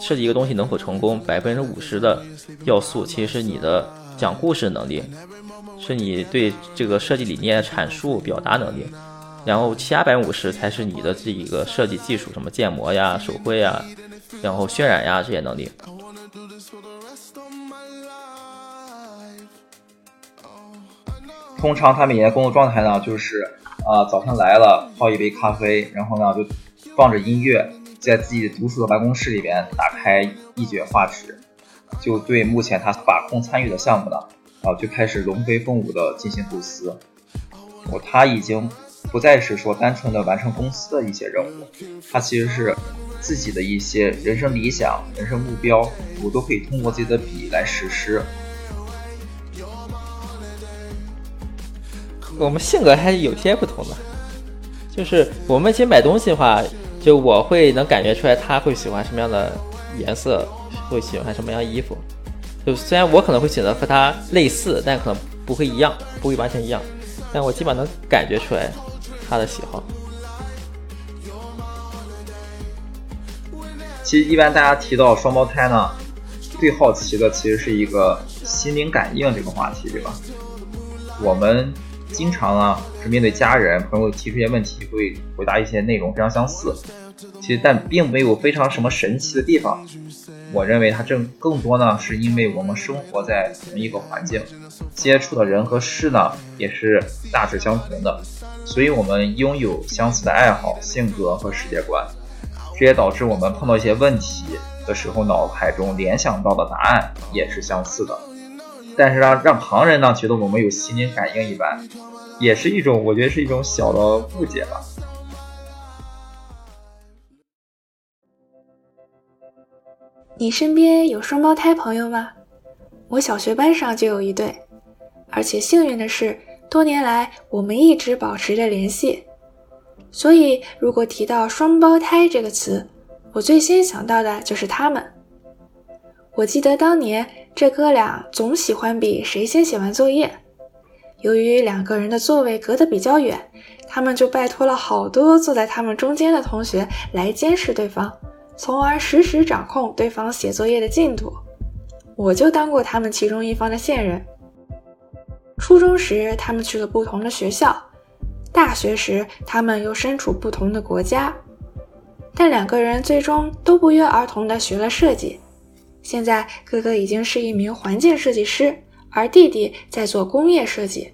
设计一个东西能否成功，百分之五十的要素其实是你的讲故事能力，是你对这个设计理念阐述表达能力，然后其他百分之五十才是你的这一个设计技术，什么建模呀、手绘呀，然后渲染呀这些能力。通常他每天工作状态呢，就是啊早上来了泡一杯咖啡，然后呢就放着音乐，在自己独处的办公室里边打开一卷画纸，就对目前他把控参与的项目呢，啊就开始龙飞凤舞的进行构思。我他已经不再是说单纯的完成公司的一些任务，他其实是自己的一些人生理想、人生目标，我都可以通过自己的笔来实施。我们性格还是有些不同的，就是我们其实买东西的话，就我会能感觉出来他会喜欢什么样的颜色，会喜欢什么样衣服。就虽然我可能会选择和他类似，但可能不会一样，不会完全一样，但我基本上能感觉出来他的喜好。其实一般大家提到双胞胎呢，最好奇的其实是一个心灵感应这个话题，对吧？我们。经常啊，是面对家人朋友提出一些问题，会回答一些内容非常相似。其实但并没有非常什么神奇的地方。我认为它正更多呢，是因为我们生活在同一个环境，接触的人和事呢也是大致相同的，所以我们拥有相似的爱好、性格和世界观，这也导致我们碰到一些问题的时候，脑海中联想到的答案也是相似的。但是让让旁人呢觉得我们有心灵感应一般，也是一种我觉得是一种小的误解吧。你身边有双胞胎朋友吗？我小学班上就有一对，而且幸运的是，多年来我们一直保持着联系。所以，如果提到双胞胎这个词，我最先想到的就是他们。我记得当年这哥俩总喜欢比谁先写完作业。由于两个人的座位隔得比较远，他们就拜托了好多坐在他们中间的同学来监视对方，从而实时掌控对方写作业的进度。我就当过他们其中一方的线人。初中时，他们去了不同的学校；大学时，他们又身处不同的国家。但两个人最终都不约而同地学了设计。现在哥哥已经是一名环境设计师，而弟弟在做工业设计。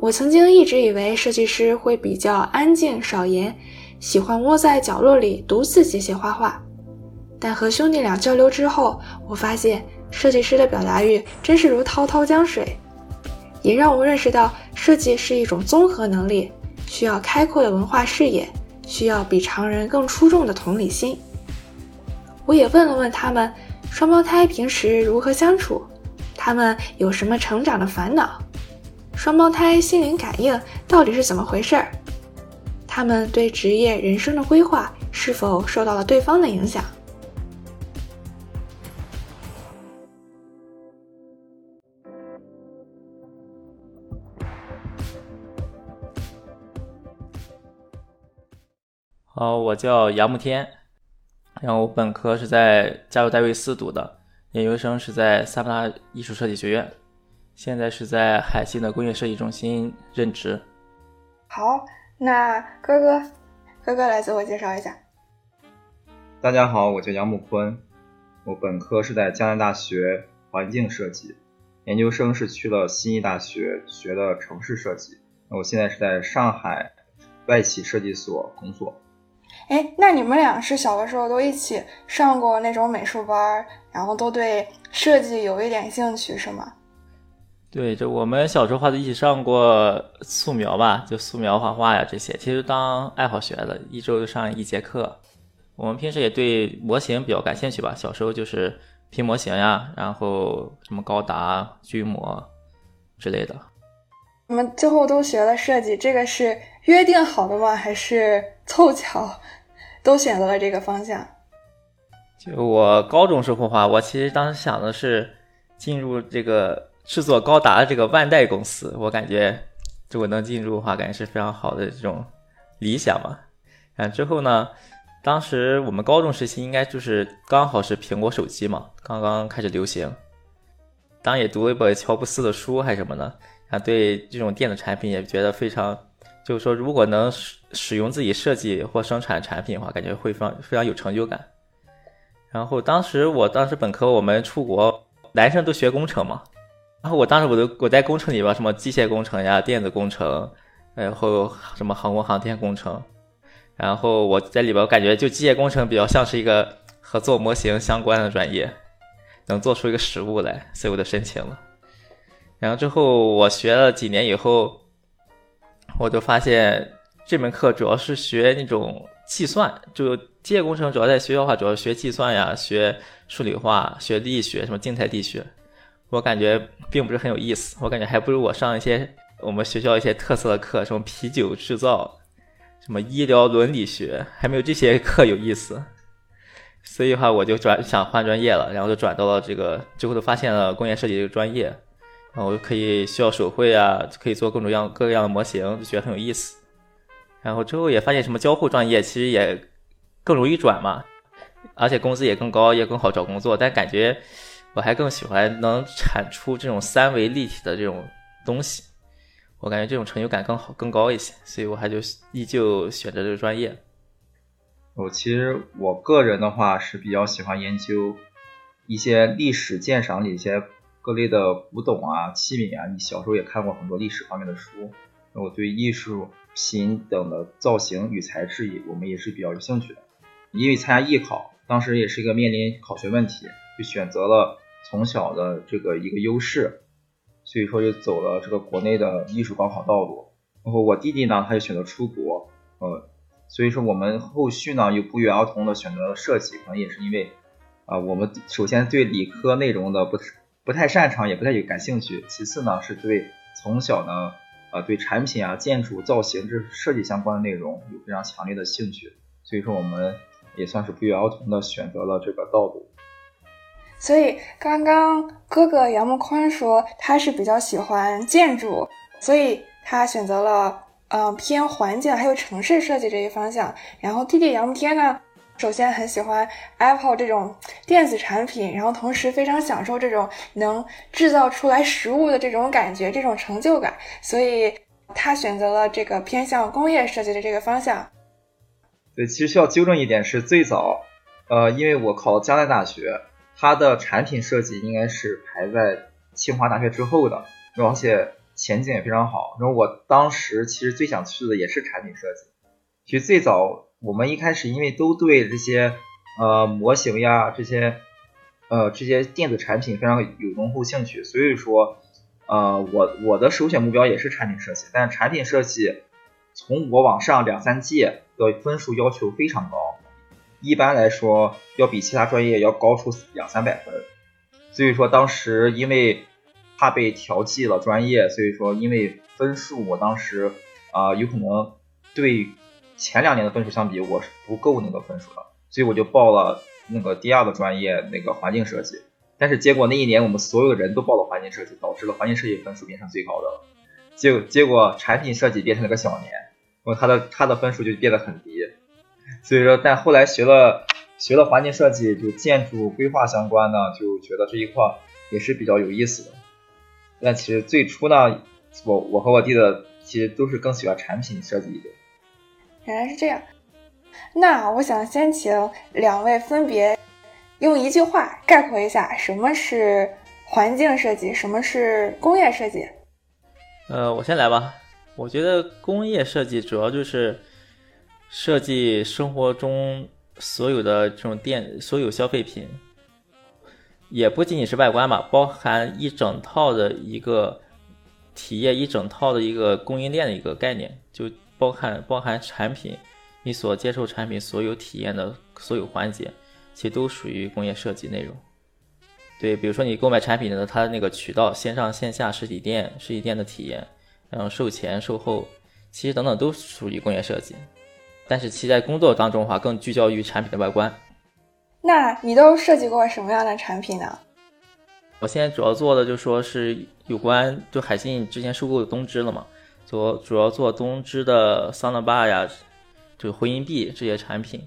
我曾经一直以为设计师会比较安静少言，喜欢窝在角落里独自写写画画。但和兄弟俩交流之后，我发现设计师的表达欲真是如滔滔江水，也让我认识到设计是一种综合能力，需要开阔的文化视野，需要比常人更出众的同理心。我也问了问他们，双胞胎平时如何相处？他们有什么成长的烦恼？双胞胎心灵感应到底是怎么回事儿？他们对职业人生的规划是否受到了对方的影响？好，我叫杨慕天。然后我本科是在加州戴维斯读的，研究生是在萨普拉艺术设计学院，现在是在海信的工业设计中心任职。好，那哥哥，哥哥来自我介绍一下。大家好，我叫杨木坤，我本科是在江南大学环境设计，研究生是去了悉尼大学学的城市设计，我现在是在上海外企设计所工作。哎，那你们俩是小的时候都一起上过那种美术班，然后都对设计有一点兴趣，是吗？对，就我们小时候话都一起上过素描吧，就素描、画画呀这些，其实当爱好学的，一周就上一节课。我们平时也对模型比较感兴趣吧，小时候就是拼模型呀，然后什么高达、军模之类的。你们最后都学了设计，这个是约定好的吗？还是凑巧都选择了这个方向？就我高中时候话，我其实当时想的是进入这个制作高达的这个万代公司。我感觉如果能进入的话，感觉是非常好的这种理想嘛。然后之后呢，当时我们高中时期应该就是刚好是苹果手机嘛，刚刚开始流行。当也读了一本乔布斯的书还是什么的，啊，对这种电子产品也觉得非常，就是说如果能使使用自己设计或生产产品的话，感觉会非常非常有成就感。然后当时我当时本科我们出国，男生都学工程嘛，然后我当时我都我在工程里边什么机械工程呀、电子工程，然后什么航空航天工程。然后我在里边，我感觉就机械工程比较像是一个和做模型相关的专业，能做出一个实物来，所以我就申请了。然后之后我学了几年以后，我就发现这门课主要是学那种计算，就机械工程主要在学校的话，主要学计算呀，学数理化，学力学，什么静态力学。我感觉并不是很有意思，我感觉还不如我上一些我们学校一些特色的课，什么啤酒制造。什么医疗伦理学还没有这些课有意思，所以的话我就转想换专业了，然后就转到了这个，最后都发现了工业设计这个专业，然后可以需要手绘啊，可以做各种各样各样的模型，就觉得很有意思。然后之后也发现什么交互专业其实也更容易转嘛，而且工资也更高，也更好找工作。但感觉我还更喜欢能产出这种三维立体的这种东西。我感觉这种成就感更好、更高一些，所以我还就依旧选择这个专业。我其实我个人的话是比较喜欢研究一些历史鉴赏里一些各类的古董啊、器皿啊。你小时候也看过很多历史方面的书，那我对艺术品等的造型与材质也，我们也是比较有兴趣的。因为参加艺考，当时也是一个面临考学问题，就选择了从小的这个一个优势。所以说就走了这个国内的艺术高考道路，然后我弟弟呢，他就选择出国，呃，所以说我们后续呢又不约而同的选择了设计，可能也是因为啊，我们首先对理科内容的不不太擅长，也不太有感兴趣，其次呢是对从小呢呃对产品啊、建筑造型这设计相关的内容有非常强烈的兴趣，所以说我们也算是不约而同的选择了这个道路。所以刚刚哥哥杨木宽说他是比较喜欢建筑，所以他选择了嗯偏环境还有城市设计这一方向。然后弟弟杨木天呢，首先很喜欢 Apple 这种电子产品，然后同时非常享受这种能制造出来实物的这种感觉、这种成就感，所以他选择了这个偏向工业设计的这个方向。对，其实需要纠正一点是，最早呃，因为我考江南大学。它的产品设计应该是排在清华大学之后的，而且前景也非常好。然后我当时其实最想去的也是产品设计。其实最早我们一开始因为都对这些呃模型呀这些呃这些电子产品非常有浓厚兴趣，所以说呃我我的首选目标也是产品设计。但产品设计从我往上两三届的分数要求非常高。一般来说，要比其他专业要高出两三百分，所以说当时因为怕被调剂了专业，所以说因为分数，我当时啊有可能对前两年的分数相比，我是不够那个分数的，所以我就报了那个第二个专业那个环境设计，但是结果那一年我们所有的人都报了环境设计，导致了环境设计分数变成最高的了，结结果产品设计变成了个小年，然后他的他的分数就变得很低。所以说，但后来学了学了环境设计，就建筑规划相关呢，就觉得这一块也是比较有意思的。但其实最初呢，我我和我弟的其实都是更喜欢产品设计一点。原来是这样，那我想先请两位分别用一句话概括一下什么是环境设计，什么是工业设计。呃，我先来吧。我觉得工业设计主要就是。设计生活中所有的这种电所有消费品，也不仅仅是外观嘛，包含一整套的一个体验，一整套的一个供应链的一个概念，就包含包含产品，你所接受产品所有体验的所有环节，其实都属于工业设计内容。对，比如说你购买产品的，它那个渠道线上线下实体店实体店的体验，然后售前售后，其实等等都属于工业设计。但是其在工作当中的话，更聚焦于产品的外观。那你都设计过什么样的产品呢？我现在主要做的就说是有关，就海信之前收购的东芝了嘛，做主要做东芝的桑德坝呀，就回音壁这些产品。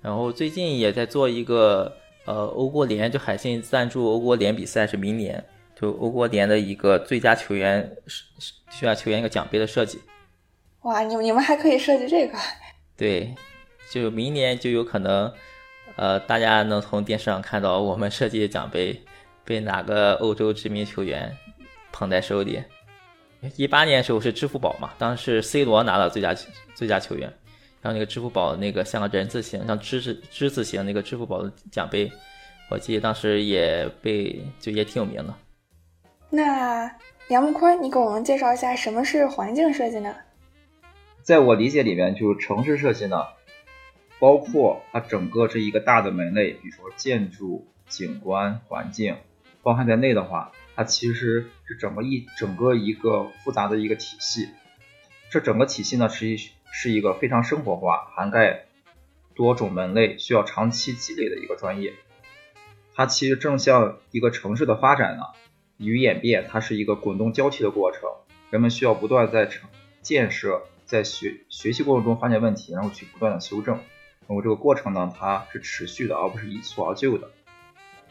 然后最近也在做一个呃欧国联，就海信赞助欧国联比赛是明年，就欧国联的一个最佳球员是最佳球员一个奖杯的设计。哇，你你们还可以设计这个？对，就明年就有可能，呃，大家能从电视上看到我们设计的奖杯被哪个欧洲知名球员捧在手里。一八年的时候是支付宝嘛，当时 C 罗拿了最佳最佳球员，然后那个支付宝那个像个人字形，像之字之字形那个支付宝的奖杯，我记得当时也被就也挺有名的。那杨木坤，你给我们介绍一下什么是环境设计呢？在我理解里面，就是城市设计呢，包括它整个这一个大的门类，比如说建筑、景观、环境，包含在内的话，它其实是整个一整个一个复杂的一个体系。这整个体系呢，是一是一个非常生活化、涵盖多种门类、需要长期积累的一个专业。它其实正像一个城市的发展呢与演变，它是一个滚动交替的过程，人们需要不断在城建设。在学学习过程中发现问题，然后去不断的修正，然后这个过程呢，它是持续的，而不是一蹴而就的。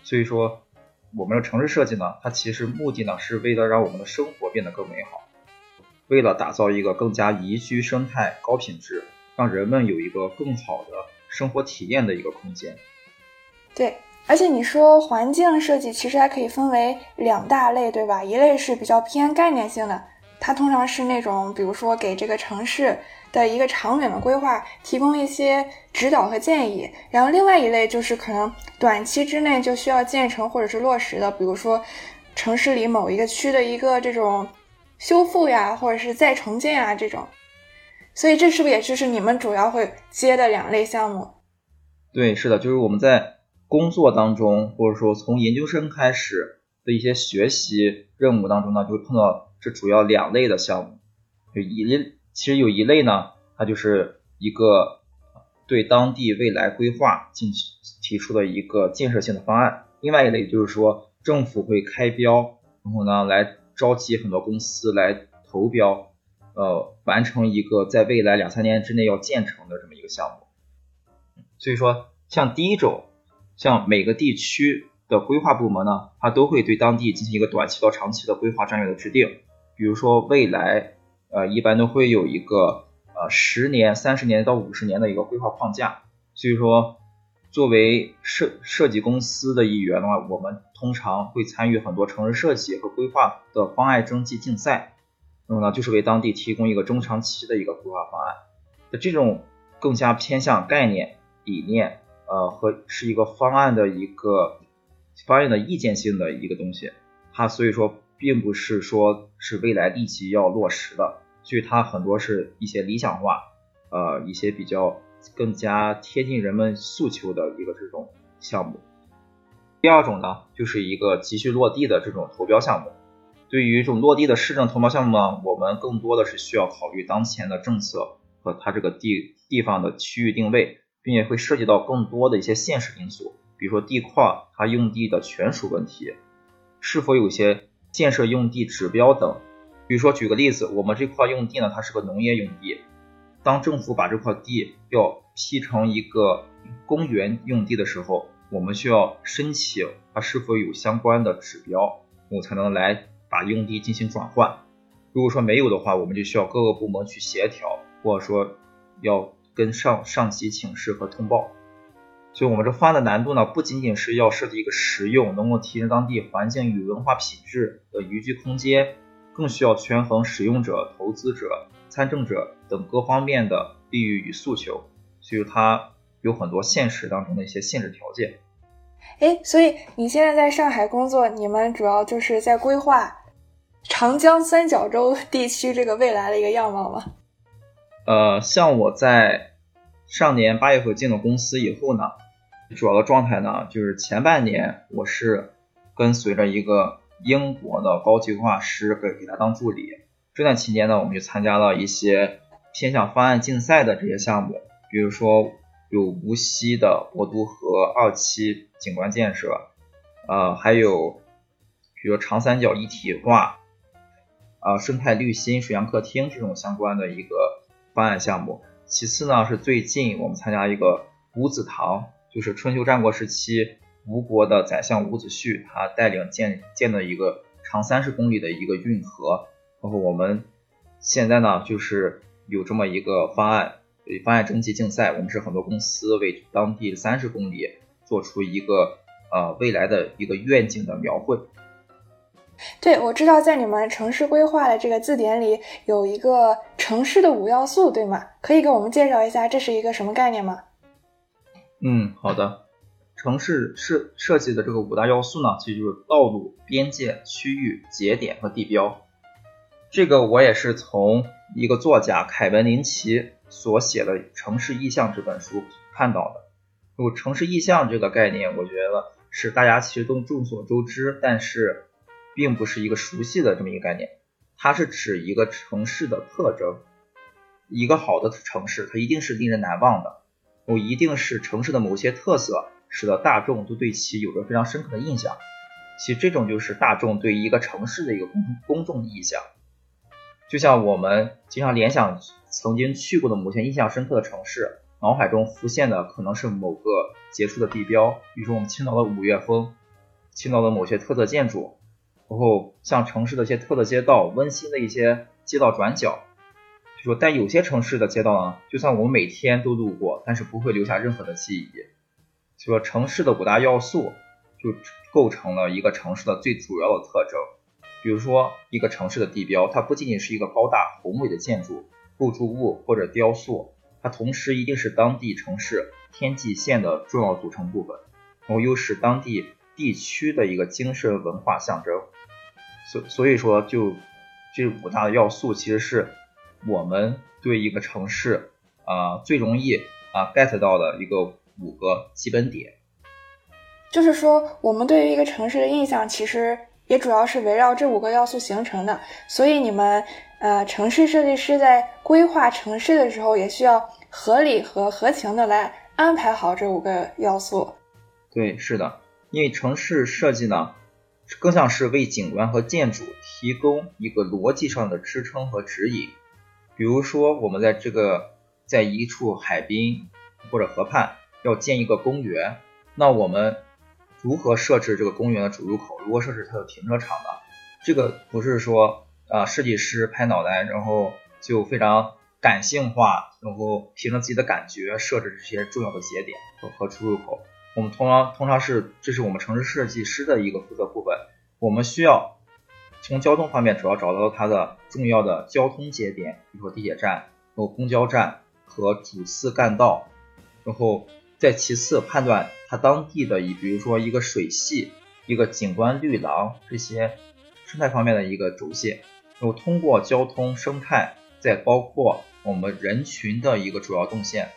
所以说，我们的城市设计呢，它其实目的呢，是为了让我们的生活变得更美好，为了打造一个更加宜居生态、高品质，让人们有一个更好的生活体验的一个空间。对，而且你说环境设计其实还可以分为两大类，对吧？一类是比较偏概念性的。它通常是那种，比如说给这个城市的一个长远的规划提供一些指导和建议，然后另外一类就是可能短期之内就需要建成或者是落实的，比如说城市里某一个区的一个这种修复呀，或者是再重建啊这种。所以这是不是也就是你们主要会接的两类项目？对，是的，就是我们在工作当中，或者说从研究生开始的一些学习任务当中呢，就会碰到。是主要两类的项目，就一类，其实有一类呢，它就是一个对当地未来规划进行提出的一个建设性的方案。另外一类就是说，政府会开标，然后呢来召集很多公司来投标，呃，完成一个在未来两三年之内要建成的这么一个项目。所以说，像第一种，像每个地区的规划部门呢，它都会对当地进行一个短期到长期的规划战略的制定。比如说未来，呃，一般都会有一个呃十年、三十年到五十年的一个规划框架。所以说，作为设设计公司的一员的话，我们通常会参与很多城市设计和规划的方案征集竞赛。那么呢，就是为当地提供一个中长期的一个规划方案。那这种更加偏向概念、理念，呃，和是一个方案的一个方案的意见性的一个东西。它所以说。并不是说是未来立即要落实的，所以它很多是一些理想化，呃，一些比较更加贴近人们诉求的一个这种项目。第二种呢，就是一个急需落地的这种投标项目。对于这种落地的市政投标项目呢，我们更多的是需要考虑当前的政策和它这个地地方的区域定位，并且会涉及到更多的一些现实因素，比如说地块它用地的权属问题，是否有些。建设用地指标等，比如说举个例子，我们这块用地呢，它是个农业用地，当政府把这块地要批成一个公园用地的时候，我们需要申请它是否有相关的指标，我才能来把用地进行转换。如果说没有的话，我们就需要各个部门去协调，或者说要跟上上级请示和通报。所以，我们这方案的难度呢，不仅仅是要设计一个实用、能够提升当地环境与文化品质的宜居空间，更需要权衡使用者、投资者、参政者等各方面的利益与诉求。所以，它有很多现实当中的一些限制条件。哎，所以你现在在上海工作，你们主要就是在规划长江三角洲地区这个未来的一个样貌吗？呃，像我在上年八月份进了公司以后呢。主要的状态呢，就是前半年我是跟随着一个英国的高级规划师给给他当助理。这段期间呢，我们就参加了一些偏向方案竞赛的这些项目，比如说有无锡的博都河二期景观建设，呃，还有比如长三角一体化，啊，生态绿心水阳客厅这种相关的一个方案项目。其次呢，是最近我们参加一个。五子堂，就是春秋战国时期吴国的宰相伍子胥，他带领建建的一个长三十公里的一个运河。包括我们现在呢，就是有这么一个方案，方案征集竞赛，我们是很多公司为当地三十公里做出一个呃未来的一个愿景的描绘。对，我知道在你们城市规划的这个字典里有一个城市的五要素，对吗？可以给我们介绍一下这是一个什么概念吗？嗯，好的。城市设设计的这个五大要素呢，其实就是道路、边界、区域、节点和地标。这个我也是从一个作家凯文林奇所写的《城市意象》这本书看到的。就城市意象这个概念，我觉得是大家其实都众所周知，但是。并不是一个熟悉的这么一个概念，它是指一个城市的特征。一个好的城市，它一定是令人难忘的，我一定是城市的某些特色，使得大众都对其有着非常深刻的印象。其实这种就是大众对一个城市的一个公公众印象。就像我们经常联想曾经去过的某些印象深刻的城市，脑海中浮现的可能是某个杰出的地标，比如说我们青岛的五岳峰，青岛的某些特色建筑。然后像城市的一些特色街道，温馨的一些街道转角，说但有些城市的街道呢，就算我们每天都路过，但是不会留下任何的记忆。就说城市的五大要素就构成了一个城市的最主要的特征。比如说一个城市的地标，它不仅仅是一个高大宏伟的建筑、构筑物或者雕塑，它同时一定是当地城市天际线的重要组成部分，然后又是当地地区的一个精神文化象征。所所以说，就这五大要素，其实是我们对一个城市啊最容易啊 get 到的一个五个基本点。就是说，我们对于一个城市的印象，其实也主要是围绕这五个要素形成的。所以，你们呃城市设计师在规划城市的时候，也需要合理和合情的来安排好这五个要素。对，是的，因为城市设计呢。更像是为景观和建筑提供一个逻辑上的支撑和指引。比如说，我们在这个在一处海滨或者河畔要建一个公园，那我们如何设置这个公园的主入口？如何设置它的停车场呢？这个不是说啊，设计师拍脑袋，然后就非常感性化，然后凭着自己的感觉设置这些重要的节点和和出入口。我们通常通常是，这是我们城市设计师的一个负责部分。我们需要从交通方面主要找到它的重要的交通节点，比如说地铁站、然后公交站和主次干道，然后再其次判断它当地的，以比如说一个水系、一个景观绿廊这些生态方面的一个轴线，然后通过交通生态，再包括我们人群的一个主要动线，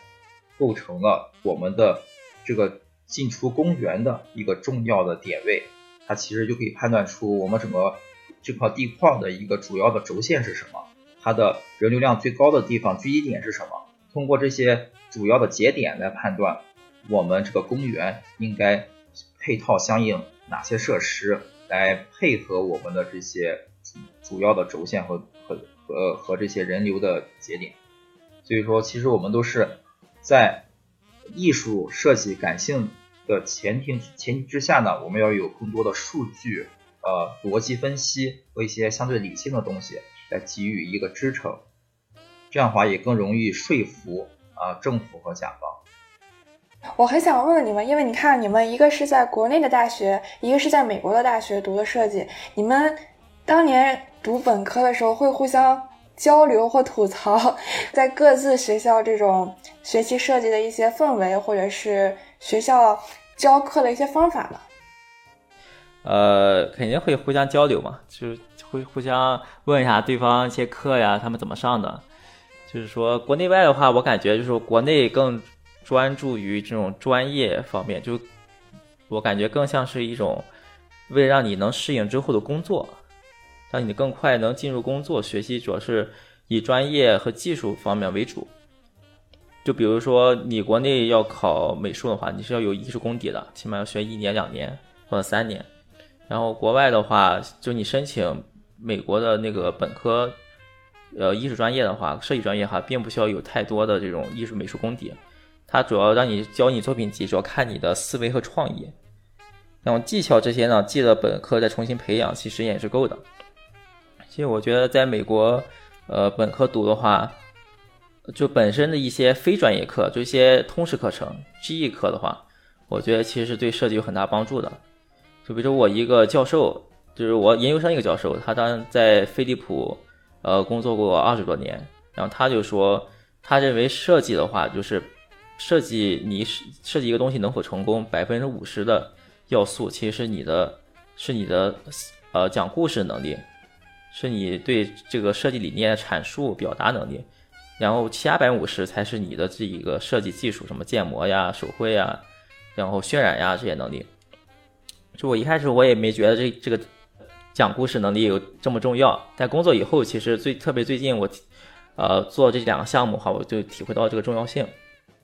构成了我们的这个。进出公园的一个重要的点位，它其实就可以判断出我们整个这块地框的一个主要的轴线是什么，它的人流量最高的地方聚集点是什么。通过这些主要的节点来判断，我们这个公园应该配套相应哪些设施来配合我们的这些主要的轴线和和和和这些人流的节点。所以说，其实我们都是在艺术设计感性。的前提前提之下呢，我们要有更多的数据、呃逻辑分析和一些相对理性的东西来给予一个支撑，这样的话也更容易说服啊政府和甲方。我很想问问你们，因为你看你们一个是在国内的大学，一个是在美国的大学读的设计，你们当年读本科的时候会互相交流或吐槽在各自学校这种学习设计的一些氛围，或者是学校。教课的一些方法吧。呃，肯定会互相交流嘛，就是会互相问一下对方一些课呀，他们怎么上的。就是说，国内外的话，我感觉就是国内更专注于这种专业方面，就我感觉更像是一种为了让你能适应之后的工作，让你更快能进入工作，学习主要是以专业和技术方面为主。就比如说，你国内要考美术的话，你是要有艺术功底的，起码要学一年、两年或者三年。然后国外的话，就你申请美国的那个本科，呃，艺术专业的话，设计专业哈，并不需要有太多的这种艺术美术功底，它主要让你教你作品集，主要看你的思维和创意。然后技巧这些呢，记得本科再重新培养，其实也是够的。其实我觉得在美国，呃，本科读的话，就本身的一些非专业课，就一些通识课程、GE 课的话，我觉得其实是对设计有很大帮助的。就比如说我一个教授，就是我研究生一个教授，他当在飞利浦，呃，工作过二十多年，然后他就说，他认为设计的话，就是设计你设计一个东西能否成功，百分之五十的要素其实是你的，是你的呃讲故事能力，是你对这个设计理念阐述表达能力，然后其他百分之五十才是你的这一个设计技术，什么建模呀、手绘呀，然后渲染呀这些能力。就我一开始我也没觉得这这个讲故事能力有这么重要，但工作以后其实最特别最近我，呃做这两个项目哈，我就体会到这个重要性。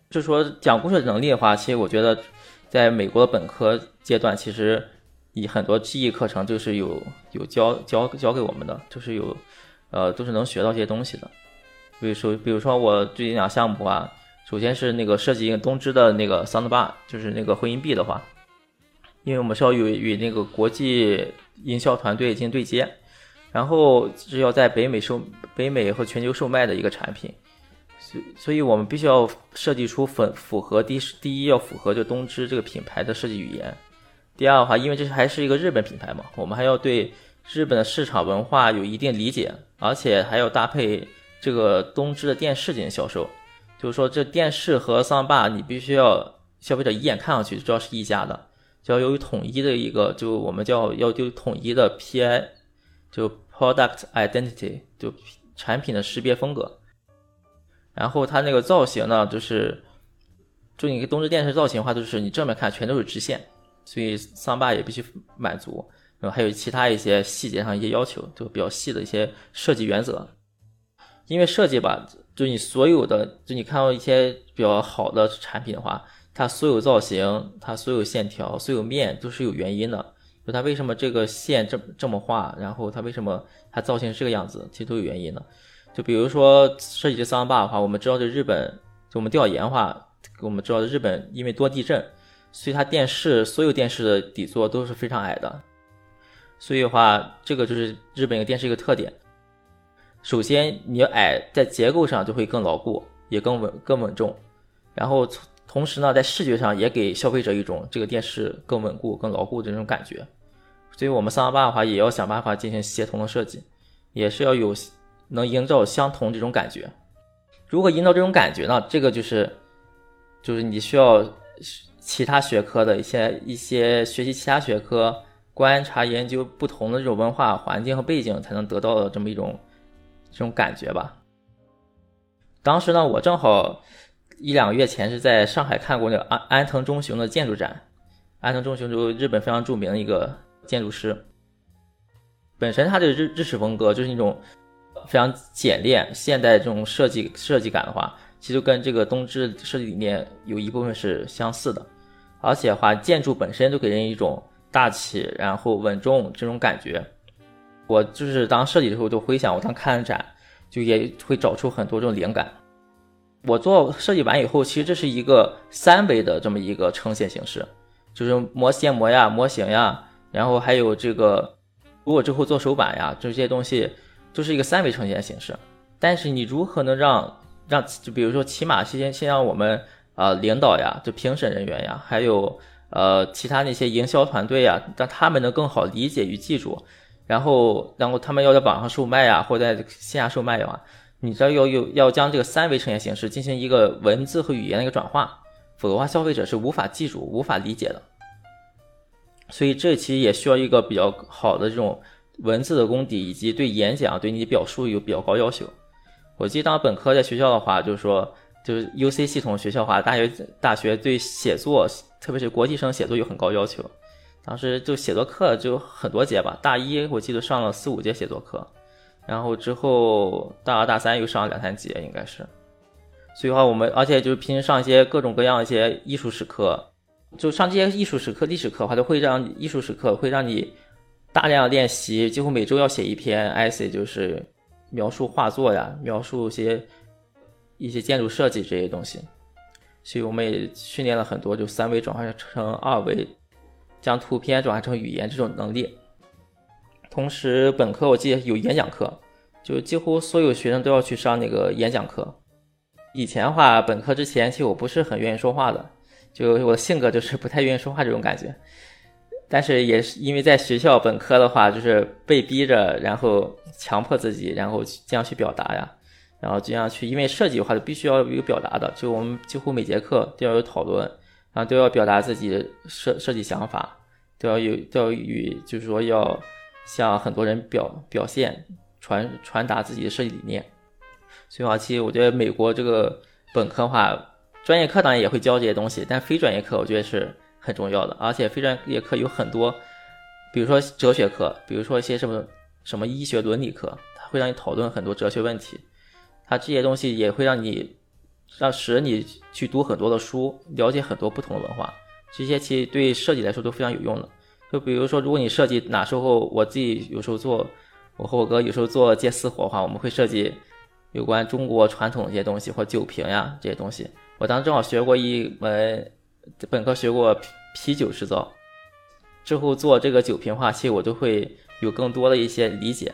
就说讲故事能力的话，其实我觉得在美国的本科阶段，其实以很多记忆课程就是有有教教教给我们的，就是有呃都是能学到这些东西的。比如说比如说我最近两个项目啊，首先是那个设计一个东芝的那个 soundbar，就是那个回音壁的话。因为我们是要与与那个国际营销团队进行对接，然后是要在北美售、北美和全球售卖的一个产品，所所以我们必须要设计出符符合第第一要符合就东芝这个品牌的设计语言，第二的话，因为这还是一个日本品牌嘛，我们还要对日本的市场文化有一定理解，而且还要搭配这个东芝的电视进行销售，就是说这电视和桑巴你必须要消费者一眼看上去就知道是一家的。就要有统一的一个，就我们叫要就统一的 PI，就 Product Identity，就产品的识别风格。然后它那个造型呢，就是就你东芝电视造型的话，就是你正面看全都是直线，所以桑巴也必须满足。然后还有其他一些细节上一些要求，就比较细的一些设计原则。因为设计吧，就你所有的，就你看到一些比较好的产品的话。它所有造型，它所有线条，所有面都是有原因的。就它为什么这个线这这么画，然后它为什么它造型是这个样子，其实都有原因的。就比如说设计这桑巴的话，我们知道这日本，就我们调研的话，我们知道日本因为多地震，所以它电视所有电视的底座都是非常矮的。所以的话，这个就是日本一个电视一个特点。首先，你要矮在结构上就会更牢固，也更稳更稳重，然后从同时呢，在视觉上也给消费者一种这个电视更稳固、更牢固的这种感觉。所以，我们三幺八的话，也要想办法进行协同的设计，也是要有能营造相同这种感觉。如何营造这种感觉呢？这个就是，就是你需要其他学科的一些一些学习其他学科，观察研究不同的这种文化环境和背景，才能得到的这么一种这种感觉吧。当时呢，我正好。一两个月前是在上海看过那个安安藤忠雄的建筑展，安藤忠雄就日本非常著名的一个建筑师，本身他的日日式风格就是那种非常简练现代这种设计设计感的话，其实跟这个东芝设计理念有一部分是相似的，而且的话建筑本身就给人一种大气然后稳重这种感觉。我就是当设计的时候就回想我当看展，就也会找出很多这种灵感。我做设计完以后，其实这是一个三维的这么一个呈现形式，就是模建模呀、模型呀，然后还有这个，如果之后做手板呀，这些东西都是一个三维呈现形式。但是你如何能让让就比如说，起码先先让我们啊领导呀、就评审人员呀，还有呃其他那些营销团队呀，让他们能更好理解与记住，然后然后他们要在网上售卖呀，或在线下售卖呀。你这要有要将这个三维呈现形式进行一个文字和语言的一个转化，否则的话消费者是无法记住、无法理解的。所以这其实也需要一个比较好的这种文字的功底，以及对演讲、对你表述有比较高要求。我记得当本科在学校的话，就是说就是 U C 系统学校的话，大学大学对写作，特别是国际生写作有很高要求。当时就写作课就很多节吧，大一我记得上了四五节写作课。然后之后大二大三又上了两三节，应该是，所以的话我们而且就是平时上一些各种各样一些艺术史课，就上这些艺术史课、历史课的话，都会让艺术史课会让你大量练习，几乎每周要写一篇 essay，就是描述画作呀，描述一些一些建筑设计这些东西。所以我们也训练了很多，就三维转换成二维，将图片转换成语言这种能力。同时，本科我记得有演讲课，就几乎所有学生都要去上那个演讲课。以前的话，本科之前其实我不是很愿意说话的，就我的性格就是不太愿意说话这种感觉。但是也是因为在学校本科的话，就是被逼着，然后强迫自己，然后这样去表达呀。然后这样去，因为设计的话就必须要有表达的，就我们几乎每节课都要有讨论，然后都要表达自己的设设计想法，都要有都要与就是说要向很多人表表现传传达自己的设计理念。所以话，其实我觉得美国这个本科的话，专业课当然也会教这些东西，但非专业课我觉得是很重要的，而且非专业课有很多，比如说哲学课，比如说一些什么什么医学伦理课，它会让你讨论很多哲学问题。它这些东西也会让你，让使你去读很多的书，了解很多不同的文化。这些其实对设计来说都非常有用的。就比如说，如果你设计哪时候，我自己有时候做，我和我哥有时候做接私活的话，我们会设计有关中国传统的一些东西，或酒瓶呀这些东西。我当时正好学过一门本科学过啤酒制造，之后做这个酒瓶的话，其实我都会有更多的一些理解。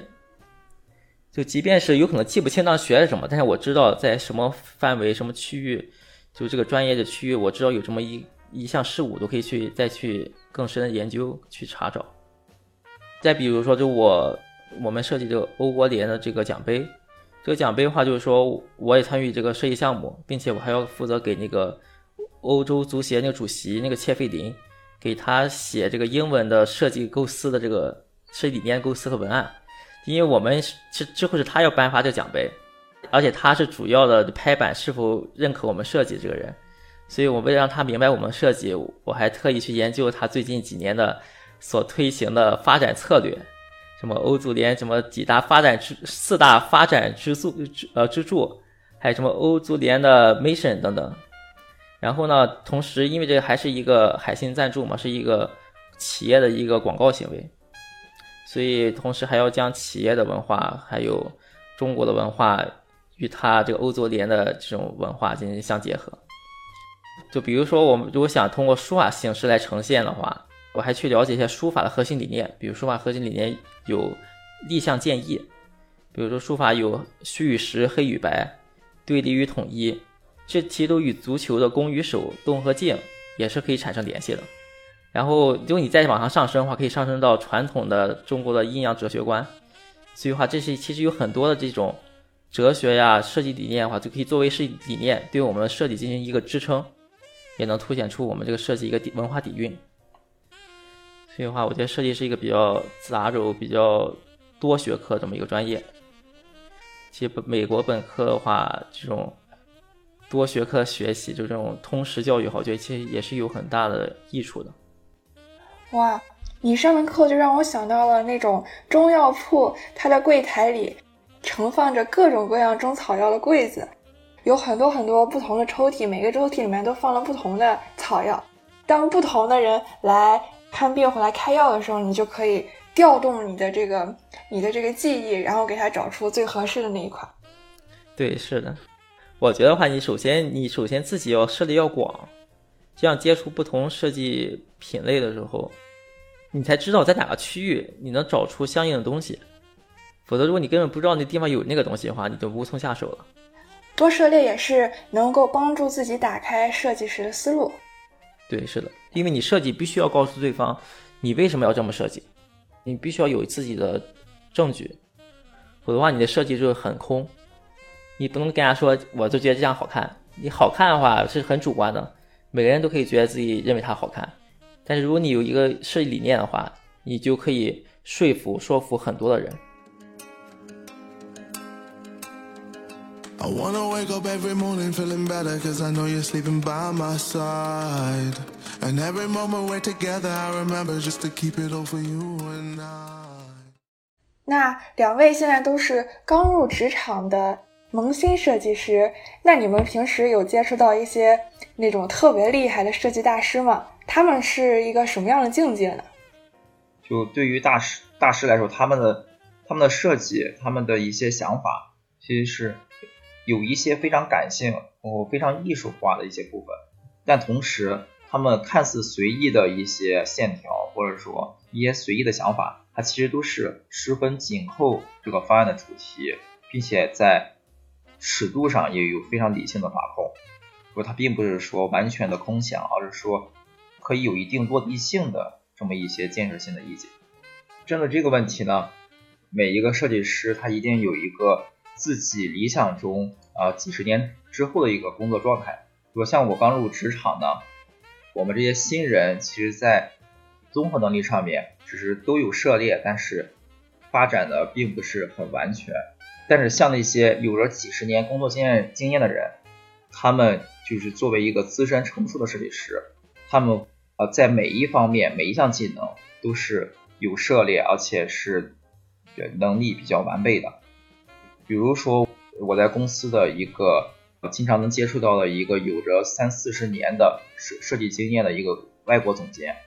就即便是有可能记不清当时学的什么，但是我知道在什么范围、什么区域，就这个专业的区域，我知道有这么一一项事物，都可以去再去更深的研究、去查找。再比如说，就我我们设计这个欧国联的这个奖杯，这个奖杯的话，就是说我也参与这个设计项目，并且我还要负责给那个欧洲足协那个主席那个切费林，给他写这个英文的设计构思的这个设计理念构思和文案。因为我们是之后是他要颁发这个奖杯，而且他是主要的拍板是否认可我们设计这个人，所以我为了让他明白我们设计，我还特意去研究他最近几年的所推行的发展策略，什么欧足联什么几大发展支四大发展支柱呃支柱，还有什么欧足联的 mission 等等。然后呢，同时因为这还是一个海信赞助嘛，是一个企业的一个广告行为。所以，同时还要将企业的文化，还有中国的文化与它这个欧足联的这种文化进行相结合。就比如说，我们如果想通过书法形式来呈现的话，我还去了解一下书法的核心理念。比如书法核心理念有立项建议，比如说书法有虚与实、黑与白、对立与统一，这其实都与足球的攻与守、动和静也是可以产生联系的。然后，如果你再往上上升的话，可以上升到传统的中国的阴阳哲学观。所以话，这是其实有很多的这种哲学呀、设计理念的话，就可以作为设计理念，对我们的设计进行一个支撑，也能凸显出我们这个设计一个底文化底蕴。所以的话，我觉得设计是一个比较杂糅、比较多学科这么一个专业。其实本美国本科的话，这种多学科学习，就这种通识教育，我觉得其实也是有很大的益处的。哇，你上的课就让我想到了那种中药铺，它的柜台里盛放着各种各样中草药的柜子，有很多很多不同的抽屉，每个抽屉里面都放了不同的草药。当不同的人来看病或来开药的时候，你就可以调动你的这个你的这个记忆，然后给他找出最合适的那一款。对，是的，我觉得话，你首先你首先自己要涉猎要广。这样接触不同设计品类的时候，你才知道在哪个区域你能找出相应的东西。否则，如果你根本不知道那地方有那个东西的话，你就无从下手了。多涉猎也是能够帮助自己打开设计时的思路。对，是的，因为你设计必须要告诉对方你为什么要这么设计，你必须要有自己的证据，否则的话你的设计就会很空。你不能跟人家说我就觉得这样好看，你好看的话是很主观的。每个人都可以觉得自己认为它好看，但是如果你有一个设计理念的话，你就可以说服说服很多的人。那两位现在都是刚入职场的。萌新设计师，那你们平时有接触到一些那种特别厉害的设计大师吗？他们是一个什么样的境界呢？就对于大师大师来说，他们的他们的设计，他们的一些想法，其实是有一些非常感性、哦非常艺术化的一些部分，但同时他们看似随意的一些线条，或者说一些随意的想法，它其实都是十分紧扣这个方案的主题，并且在尺度上也有非常理性的把控。说它并不是说完全的空想，而是说可以有一定落地性的这么一些建设性的意见。针对这个问题呢，每一个设计师他一定有一个自己理想中啊几十年之后的一个工作状态。如像我刚入职场呢，我们这些新人其实在综合能力上面只是都有涉猎，但是发展的并不是很完全。但是像那些有着几十年工作经验经验的人，他们就是作为一个资深成熟的设计师，他们呃在每一方面每一项技能都是有涉猎，而且是能力比较完备的。比如说我在公司的一个经常能接触到的一个有着三四十年的设设计经验的一个外国总监，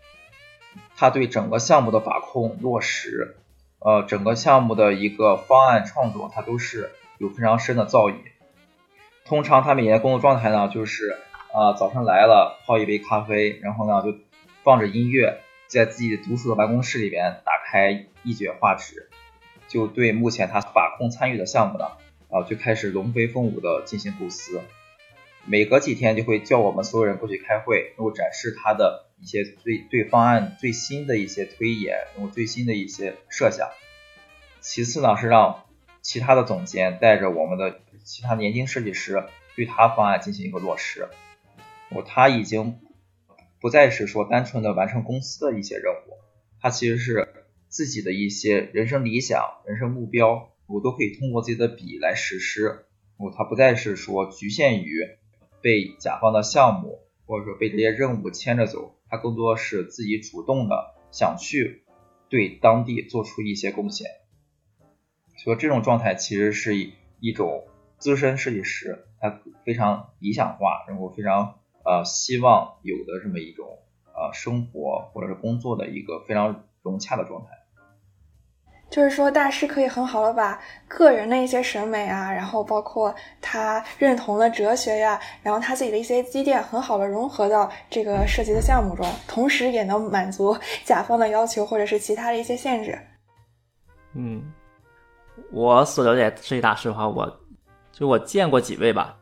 他对整个项目的把控落实，呃整个项目的一个方案创作，他都是有非常深的造诣。通常他每天工作状态呢，就是啊早上来了泡一杯咖啡，然后呢就放着音乐，在自己独处的办公室里边打开一卷画纸，就对目前他把控参与的项目呢，啊就开始龙飞凤舞的进行构思。每隔几天就会叫我们所有人过去开会，然后展示他的一些最对方案最新的一些推演，然后最新的一些设想。其次呢是让其他的总监带着我们的。其他年轻设计师对他方案进行一个落实，我他已经不再是说单纯的完成公司的一些任务，他其实是自己的一些人生理想、人生目标，我都可以通过自己的笔来实施。我他不再是说局限于被甲方的项目或者说被这些任务牵着走，他更多是自己主动的想去对当地做出一些贡献。所以这种状态其实是一一种。资深设计师，他非常理想化，然后非常呃希望有的这么一种呃生活或者是工作的一个非常融洽的状态。就是说，大师可以很好的把个人的一些审美啊，然后包括他认同的哲学呀，然后他自己的一些积淀，很好的融合到这个设计的项目中，同时也能满足甲方的要求或者是其他的一些限制。嗯，我所了解设计大师的话，我。就我见过几位吧，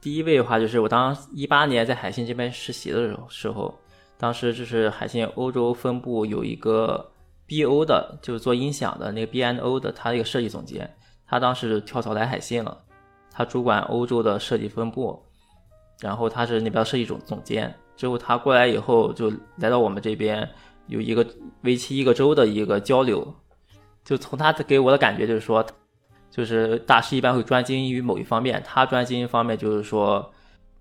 第一位的话就是我当一八年在海信这边实习的时候，时候，当时就是海信欧洲分部有一个 BO 的，就是做音响的那个 BNO 的，他一个设计总监，他当时跳槽来海信了，他主管欧洲的设计分部，然后他是那边设计总总监，之后他过来以后就来到我们这边，有一个为期一个周的一个交流，就从他给我的感觉就是说。就是大师一般会专精于某一方面，他专精一方面就是说，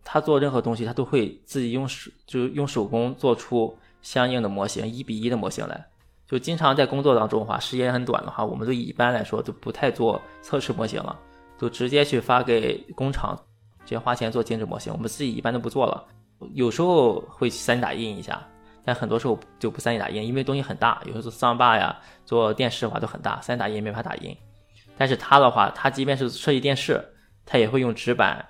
他做任何东西他都会自己用手，就是用手工做出相应的模型，一比一的模型来。就经常在工作当中的话，时间很短的话，我们都一般来说都不太做测试模型了，就直接去发给工厂，直接花钱做精致模型。我们自己一般都不做了，有时候会 3D 打印一下，但很多时候就不 3D 打印，因为东西很大，有时候做桑巴呀、做电视的话都很大，3D 打印没法打印。但是他的话，他即便是设计电视，他也会用纸板、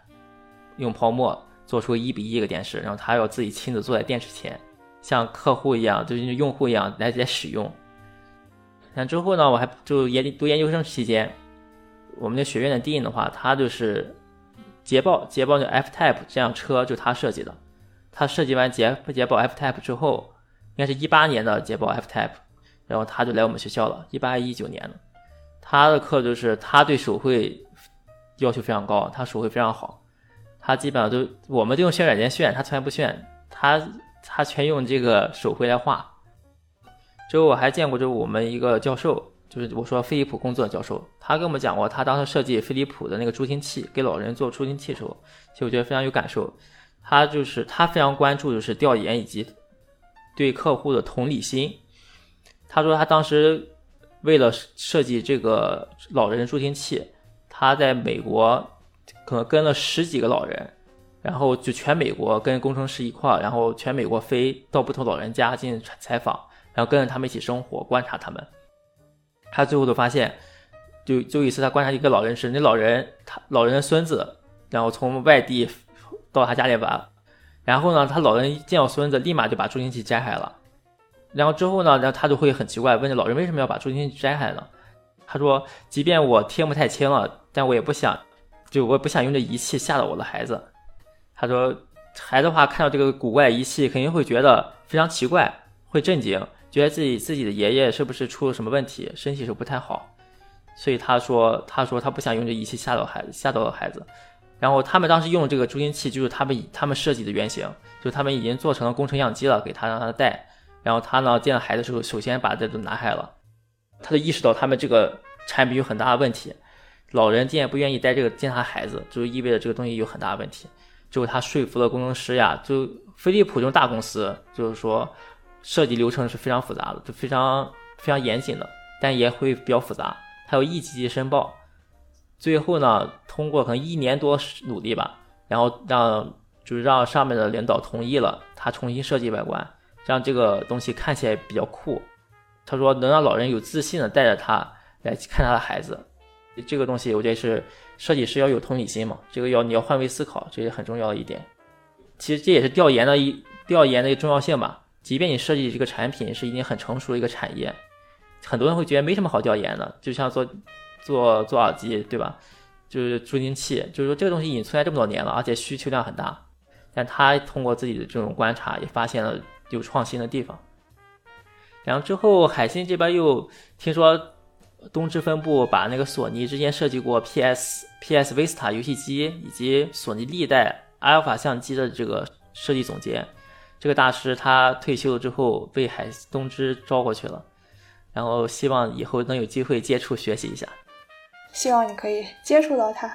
用泡沫做出一比一个电视，然后他要自己亲自坐在电视前，像客户一样，就是用户一样来来使用。那之后呢，我还就研读研究生期间，我们那学院的 Dean 的话，他就是捷豹捷豹的 F Type 这辆车就他设计的。他设计完捷捷豹 F Type 之后，应该是一八年的捷豹 F Type，然后他就来我们学校了，一八一九年的。他的课就是他对手绘要求非常高，他手绘非常好，他基本上都我们都用渲染软件渲，他从来不渲，他他全用这个手绘来画。之后我还见过，就是我们一个教授，就是我说飞利浦工作的教授，他跟我们讲过，他当时设计飞利浦的那个助听器，给老人做助听器的时候，其实我觉得非常有感受。他就是他非常关注就是调研以及对客户的同理心。他说他当时。为了设计这个老人助听器，他在美国可能跟了十几个老人，然后就全美国跟工程师一块儿，然后全美国飞到不同老人家进行采访，然后跟着他们一起生活，观察他们。他最后就发现，就就一次他观察一个老人时那老人他老人的孙子，然后从外地到他家里玩，然后呢他老人一见到孙子立马就把助听器摘下来了，然后之后呢，然后他就会很奇怪问这老人为什么要把助听器摘下来呢？他说即便我听不太清了，但我也不想就我也不想用这仪器吓到我的孩子。他说孩子话看到这个古怪仪器肯定会觉得非常奇怪，会震惊，觉得自己自己的爷爷是不是出了什么问题，身体是不太好。所以他说，他说他不想用这仪器吓到孩子，吓到了孩子。然后他们当时用这个助听器，就是他们他们设计的原型，就他们已经做成了工程样机了，给他让他带。然后他呢见到孩子时候，首先把这都拿开了，他就意识到他们这个产品有很大的问题。老人竟然不愿意带这个见他孩子，就意味着这个东西有很大的问题。就他说服了工程师呀，就飞利浦这种大公司，就是说设计流程是非常复杂的，就非常非常严谨的，但也会比较复杂。还有一级级申报，最后呢，通过可能一年多努力吧，然后让就是让上面的领导同意了，他重新设计外观，让这个东西看起来比较酷。他说能让老人有自信的带着他来看他的孩子，这个东西我觉得是设计师要有同理心嘛，这个要你要换位思考，这是很重要的一点。其实这也是调研的一调研的一个重要性吧。即便你设计这个产品是已经很成熟的一个产业。很多人会觉得没什么好调研的，就像做做做耳机，对吧？就是助听器，就是说这个东西已经存在这么多年了，而且需求量很大。但他通过自己的这种观察，也发现了有创新的地方。然后之后，海信这边又听说东芝分部把那个索尼之前设计过 PS PS Vista 游戏机以及索尼历代阿尔法相机的这个设计总监，这个大师他退休了之后被海东芝招过去了。然后希望以后能有机会接触学习一下，希望你可以接触到他。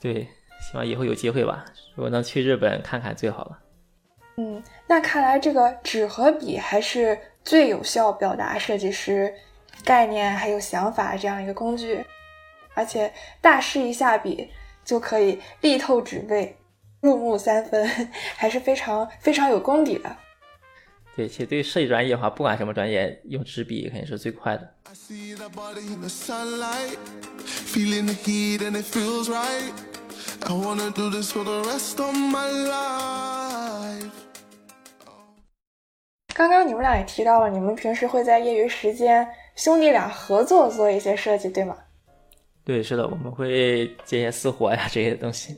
对，希望以后有机会吧。如果能去日本看看最好了。嗯，那看来这个纸和笔还是最有效表达设计师概念还有想法这样一个工具，而且大师一下笔就可以力透纸背，入木三分，还是非常非常有功底的。对，其实对于设计专业的话，不管什么专业，用纸笔肯定是最快的。刚刚你们俩也提到了，你们平时会在业余时间兄弟俩合作做一些设计，对吗？对，是的，我们会接些私活呀这些东西。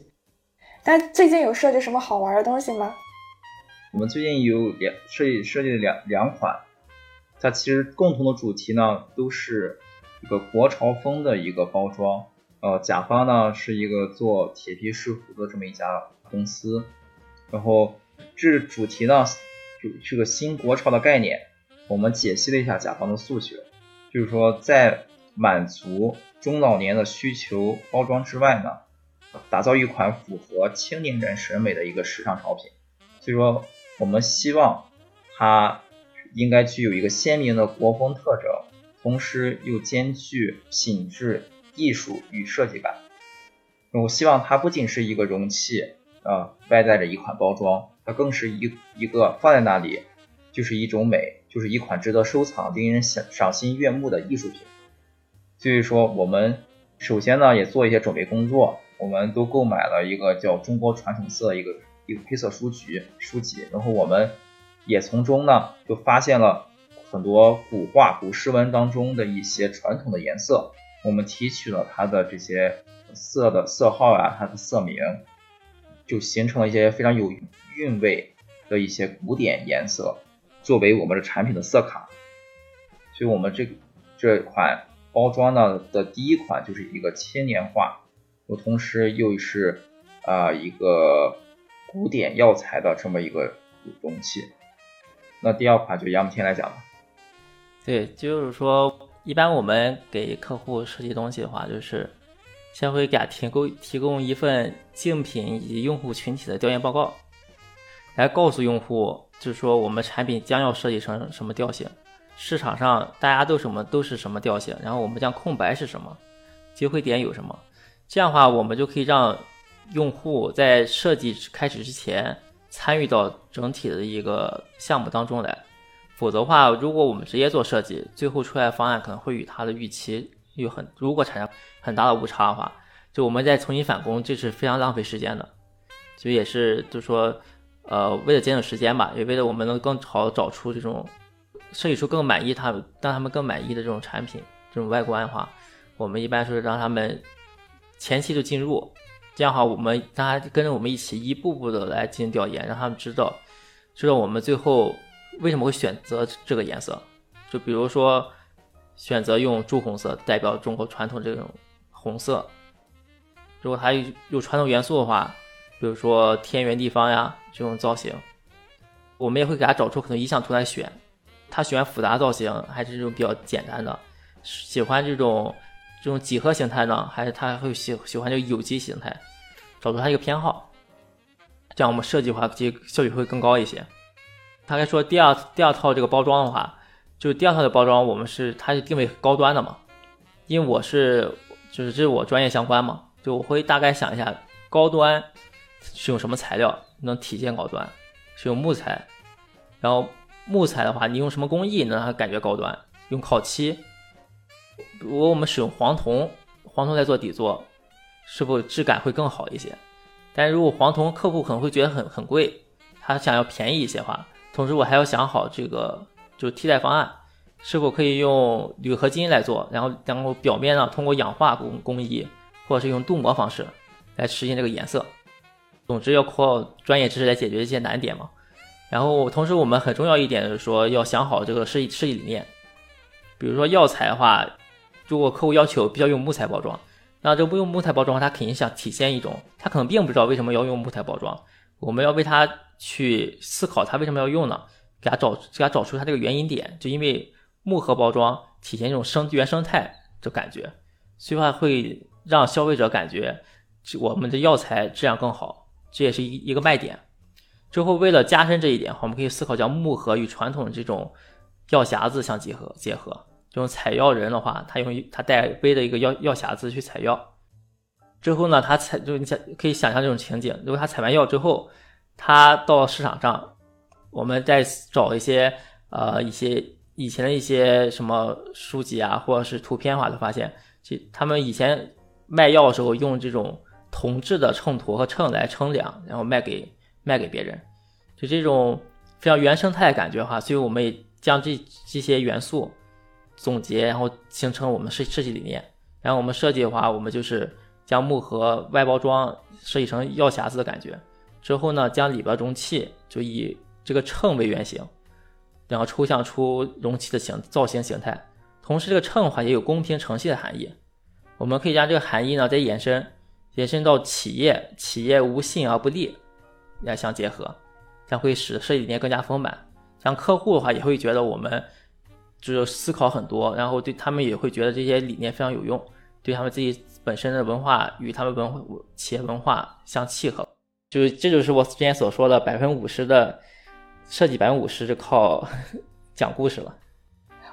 但最近有设计什么好玩的东西吗？我们最近有两设计设计了两两款，它其实共同的主题呢都是一个国潮风的一个包装。呃，甲方呢是一个做铁皮石斛的这么一家公司，然后这主题呢就是个新国潮的概念。我们解析了一下甲方的诉求，就是说在满足中老年的需求包装之外呢，打造一款符合青年人审美的一个时尚潮品。所以说。我们希望它应该具有一个鲜明的国风特征，同时又兼具品质、艺术与设计感。我希望它不仅是一个容器啊，外在着一款包装，它更是一一个放在那里就是一种美，就是一款值得收藏、令人赏赏心悦目的艺术品。所以说，我们首先呢也做一些准备工作，我们都购买了一个叫《中国传统色》一个。一个黑色书局书籍，然后我们也从中呢就发现了很多古画、古诗文当中的一些传统的颜色，我们提取了它的这些色的色号啊，它的色名，就形成了一些非常有韵味的一些古典颜色，作为我们的产品的色卡。所以，我们这这款包装呢的第一款就是一个千年画，我同时又是啊一个。古典药材的这么一个容器，那第二款就杨木天来讲。对，就是说，一般我们给客户设计东西的话，就是先会给他提供提供一份竞品以及用户群体的调研报告，来告诉用户，就是说我们产品将要设计成什么调性，市场上大家都什么都是什么调性，然后我们将空白是什么，机会点有什么，这样的话我们就可以让。用户在设计开始之前参与到整体的一个项目当中来，否则的话，如果我们直接做设计，最后出来的方案可能会与他的预期有很如果产生很大的误差的话，就我们再重新返工，这是非常浪费时间的。所以也是就是说，呃，为了节省时间吧，也为了我们能更好找出这种设计出更满意他们让他们更满意的这种产品，这种外观的话，我们一般说是让他们前期就进入，这样的话我们大家跟着我们一起一步步的来进行调研，让他们知道知道我们最后为什么会选择这个颜色。就比如说选择用朱红色代表中国传统这种红色，如果它有有传统元素的话，比如说天圆地方呀这种造型，我们也会给他找出很多意向图来选。他喜欢复杂造型还是这种比较简单的？喜欢这种这种几何形态呢，还是他会喜喜欢这个有机形态？找出他一个偏好，这样我们设计的话，其实效率会更高一些。大概说第二第二套这个包装的话。就是第二套的包装，我们是它是定位高端的嘛，因为我是就是这是我专业相关嘛，就我会大概想一下高端是用什么材料能体现高端，是用木材，然后木材的话，你用什么工艺能让它感觉高端？用烤漆，如果我们使用黄铜，黄铜来做底座，是否质感会更好一些？但如果黄铜客户可能会觉得很很贵，他想要便宜一些的话，同时我还要想好这个。就是替代方案，是否可以用铝合金来做？然后，然后表面呢，通过氧化工工艺，或者是用镀膜方式来实现这个颜色。总之，要靠专业知识来解决这些难点嘛。然后，同时我们很重要一点就是说，要想好这个设计设计理念。比如说药材的话，如果客户要求必须要用木材包装，那这不用木材包装，他肯定想体现一种，他可能并不知道为什么要用木材包装。我们要为他去思考，他为什么要用呢？给他找，给他找出他这个原因点，就因为木盒包装体现一种生原生态的感觉，所以话会让消费者感觉我们的药材质量更好，这也是一一个卖点。之后为了加深这一点，我们可以思考将木盒与传统这种药匣子相结合，结合这种采药人的话，他用他带背的一个药药匣子去采药，之后呢，他采就你想可以想象这种情景，如果他采完药之后，他到市场上。我们再找一些呃一些以前的一些什么书籍啊，或者是图片的话，就发现，这他们以前卖药的时候用这种铜制的秤砣和秤来称量，然后卖给卖给别人，就这种非常原生态的感觉哈。所以我们也将这这些元素总结，然后形成我们设设计理念。然后我们设计的话，我们就是将木盒外包装设计成药匣子的感觉，之后呢，将里边容器就以。这个秤为原型，然后抽象出容器的形造型形态。同时，这个秤的话也有公平诚信的含义。我们可以将这个含义呢再延伸，延伸到企业，企业无信而不立来相结合，将会使设计理念更加丰满。像客户的话也会觉得我们就是思考很多，然后对他们也会觉得这些理念非常有用，对他们自己本身的文化与他们文化企业文化相契合。就是这就是我之前所说的百分之五十的。设计百分之五十是靠 讲故事了。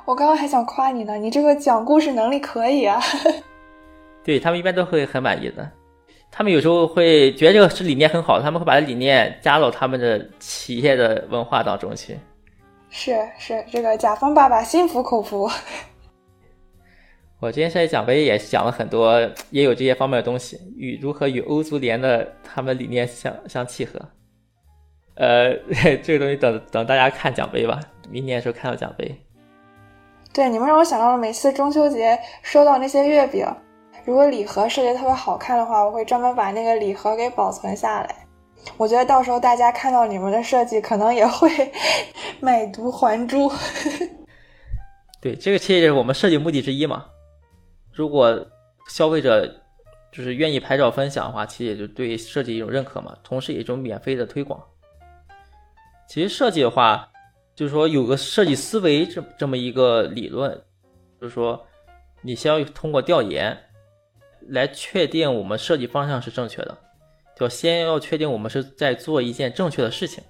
我刚刚还想夸你呢，你这个讲故事能力可以啊。对他们一般都会很满意的，他们有时候会觉得这个是理念很好，他们会把理念加到他们的企业的文化当中去。是是，这个甲方爸爸心服口服。我今天设计奖杯也讲了很多，也有这些方面的东西，与如何与欧足联的他们理念相相契合。呃，这个东西等等大家看奖杯吧，明年的时候看到奖杯。对，你们让我想到了每次中秋节收到那些月饼，如果礼盒设计特别好看的话，我会专门把那个礼盒给保存下来。我觉得到时候大家看到你们的设计，可能也会 买椟还珠。对，这个其实也是我们设计目的之一嘛。如果消费者就是愿意拍照分享的话，其实也就对设计一种认可嘛，同时也一种免费的推广。其实设计的话，就是说有个设计思维这这么一个理论，就是说你先要通过调研来确定我们设计方向是正确的，就先要确定我们是在做一件正确的事情。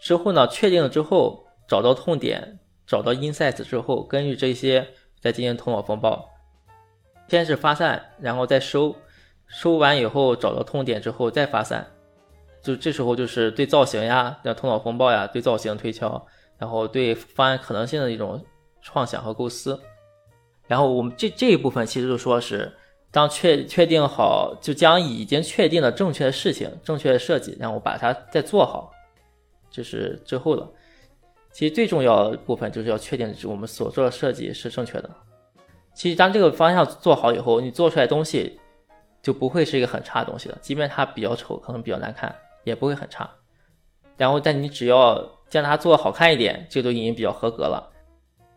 之后呢，确定了之后，找到痛点，找到 insights 之后，根据这些再进行头脑风暴。先是发散，然后再收，收完以后找到痛点之后再发散。就这时候就是对造型呀，的头脑风暴呀，对造型推敲，然后对方案可能性的一种创想和构思。然后我们这这一部分其实就说是，当确确定好，就将已经确定的正确的事情、正确的设计，然后把它再做好，这是最后的。其实最重要的部分就是要确定我们所做的设计是正确的。其实当这个方向做好以后，你做出来东西就不会是一个很差的东西了。即便它比较丑，可能比较难看，也不会很差。然后，但你只要将它做好看一点，这都已经比较合格了。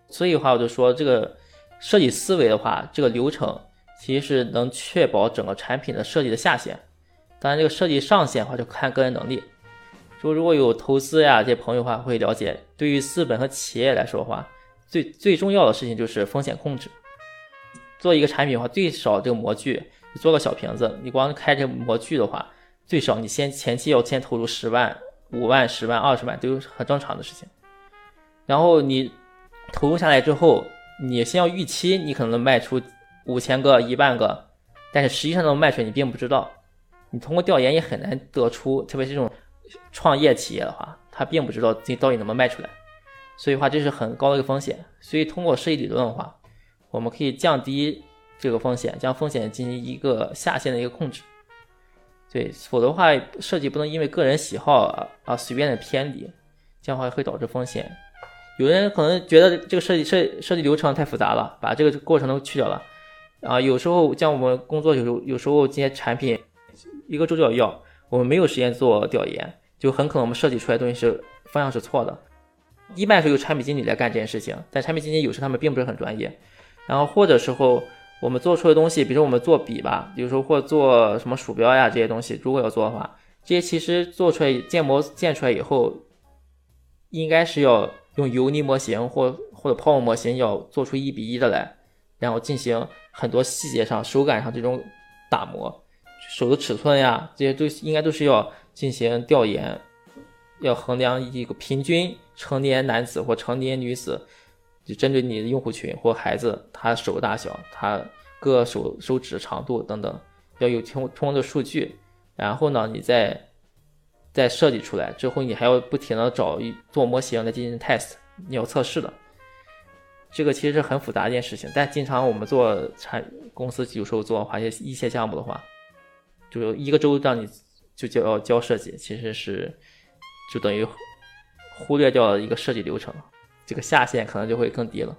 所以的话，我就说这个设计思维的话，这个流程其实是能确保整个产品的设计的下限。当然，这个设计上限的话就看个人能力。说如果有投资呀这些朋友的话会了解，对于资本和企业来说的话，最最重要的事情就是风险控制。做一个产品的话，最少这个模具，你做个小瓶子，你光开这模具的话，最少你先前期要先投入十万、五万、十万、二十万，都是很正常的事情。然后你投入下来之后，你先要预期你可能能卖出五千个、一万个，但是实际上能卖出来你并不知道，你通过调研也很难得出，特别是这种。创业企业的话，他并不知道自己到底能不能卖出来，所以话这是很高的一个风险。所以通过设计理论的话，我们可以降低这个风险，将风险进行一个下限的一个控制。对，否则的话设计不能因为个人喜好啊随便的偏离，这样的话会导致风险。有人可能觉得这个设计设设计流程太复杂了，把这个过程都去掉了。啊，有时候像我们工作有时候有时候这些产品一个周就要要，我们没有时间做调研。就很可能我们设计出来东西是方向是错的，一般是由产品经理来干这件事情，但产品经理有时他们并不是很专业，然后或者时候我们做出的东西，比如说我们做笔吧，有时候或做什么鼠标呀这些东西，如果要做的话，这些其实做出来建模建出来以后，应该是要用油泥模型或或者泡沫模型要做出一比一的来，然后进行很多细节上手感上这种打磨，手的尺寸呀这些都应该都是要。进行调研，要衡量一个平均成年男子或成年女子，就针对你的用户群或孩子，他手大小，他各手手指长度等等，要有充充的数据。然后呢，你再再设计出来之后，你还要不停的找做模型来进行 test，你要测试的。这个其实是很复杂一件事情，但经常我们做产公司有时候做一些一些项目的话，就一个周让你。就叫要教设计，其实是就等于忽略掉了一个设计流程，这个下限可能就会更低了。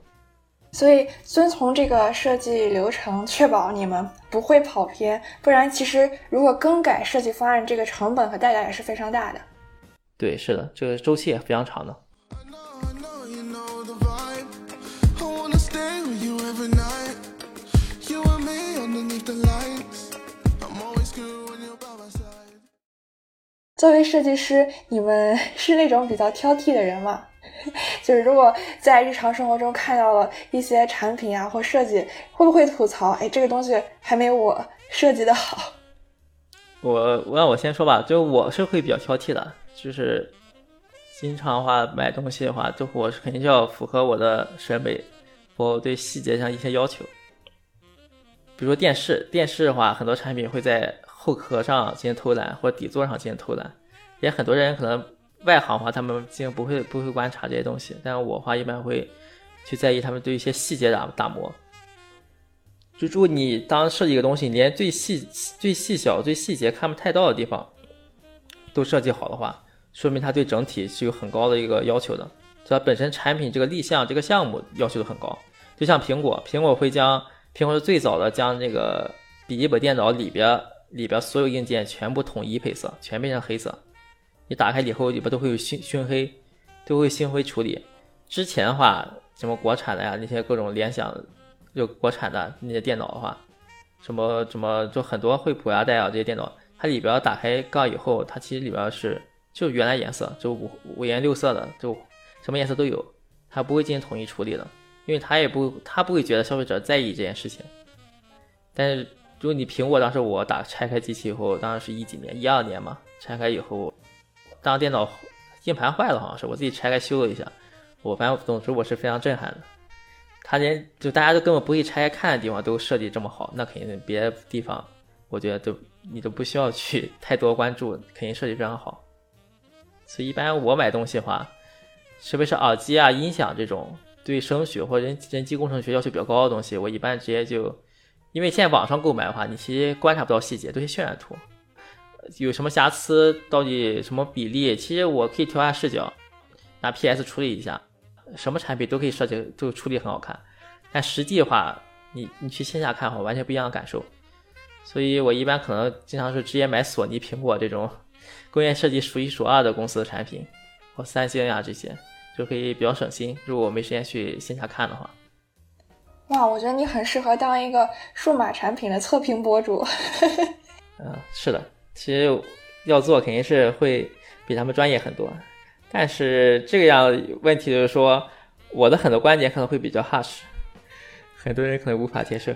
所以遵从这个设计流程，确保你们不会跑偏，不然其实如果更改设计方案，这个成本和代价也是非常大的。对，是的，这个周期也非常长的。作为设计师，你们 是那种比较挑剔的人吗？就是如果在日常生活中看到了一些产品啊或设计，会不会吐槽？哎，这个东西还没我设计的好。我我让我先说吧，就我是会比较挑剔的，就是经常的话买东西的话，就我是肯定就要符合我的审美，我对细节上一些要求。比如说电视，电视的话，很多产品会在。后壳上进行偷懒，或者底座上进行偷懒，也很多人可能外行的话，他们进行不会不会观察这些东西，但是我话一般会去在意他们对一些细节打打磨。就如果你当设计一个东西，连最细最细小、最细节看不太到的地方都设计好的话，说明它对整体是有很高的一个要求的。它本身产品这个立项这个项目要求的很高，就像苹果，苹果会将苹果是最早的将这个笔记本电脑里边。里边所有硬件全部统一配色，全变成黑色。你打开以后，里边都会有熏熏黑，都会有熏黑处理。之前的话，什么国产的呀，那些各种联想，就国产的那些电脑的话，什么什么，就很多惠普呀、戴尔这些电脑，它里边打开盖以后，它其实里边是就原来颜色，就五五颜六色的，就什么颜色都有，它不会进行统一处理的，因为它也不，它不会觉得消费者在意这件事情。但是。就你苹果当时我打拆开机器以后，当时是一几年，一二年嘛。拆开以后，当电脑硬盘坏了，好像是我自己拆开修了一下。我反正总之我是非常震撼的。他连就大家都根本不会拆开看的地方都设计这么好，那肯定别的地方我觉得都你都不需要去太多关注，肯定设计非常好。所以一般我买东西的话，特别是耳机啊、音响这种，对声学或者人人机工程学要求比较高的东西，我一般直接就，因为现在网上购买的话，你其实观察不到细节，都是渲染图，有什么瑕疵，到底什么比例，其实我可以调下视角，拿 PS 处理一下，什么产品都可以设计，都处理很好看。但实际的话，你你去线下看的话，完全不一样的感受。所以我一般可能经常是直接买索尼、苹果这种工业设计数一数二的公司的产品，或三星呀这些。就可以比较省心。如果我没时间去线下看的话，哇，我觉得你很适合当一个数码产品的测评博主。嗯，是的，其实要做肯定是会比他们专业很多。但是这个样问题就是说，我的很多观点可能会比较 harsh，很多人可能无法接受。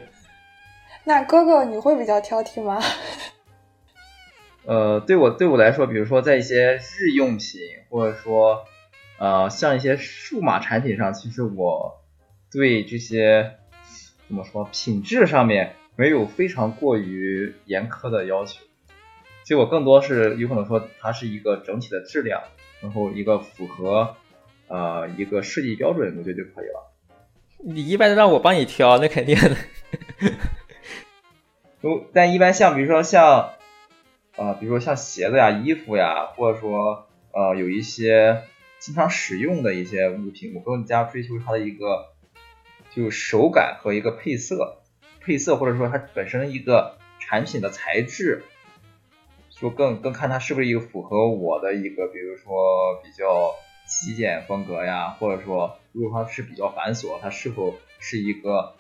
那哥哥，你会比较挑剔吗？呃，对我对我来说，比如说在一些日用品，或者说。呃，像一些数码产品上，其实我对这些怎么说品质上面没有非常过于严苛的要求，其实我更多是有可能说它是一个整体的质量，然后一个符合呃一个设计标准，我觉得就可以了。你一般让我帮你挑，那肯定的。都但一般像比如说像呃比如说像鞋子呀、衣服呀，或者说呃有一些。经常使用的一些物品，我更加追求它的一个就手感和一个配色，配色或者说它本身一个产品的材质，说更更看它是不是一个符合我的一个，比如说比较极简风格呀，或者说如果它是比较繁琐，它是否是一个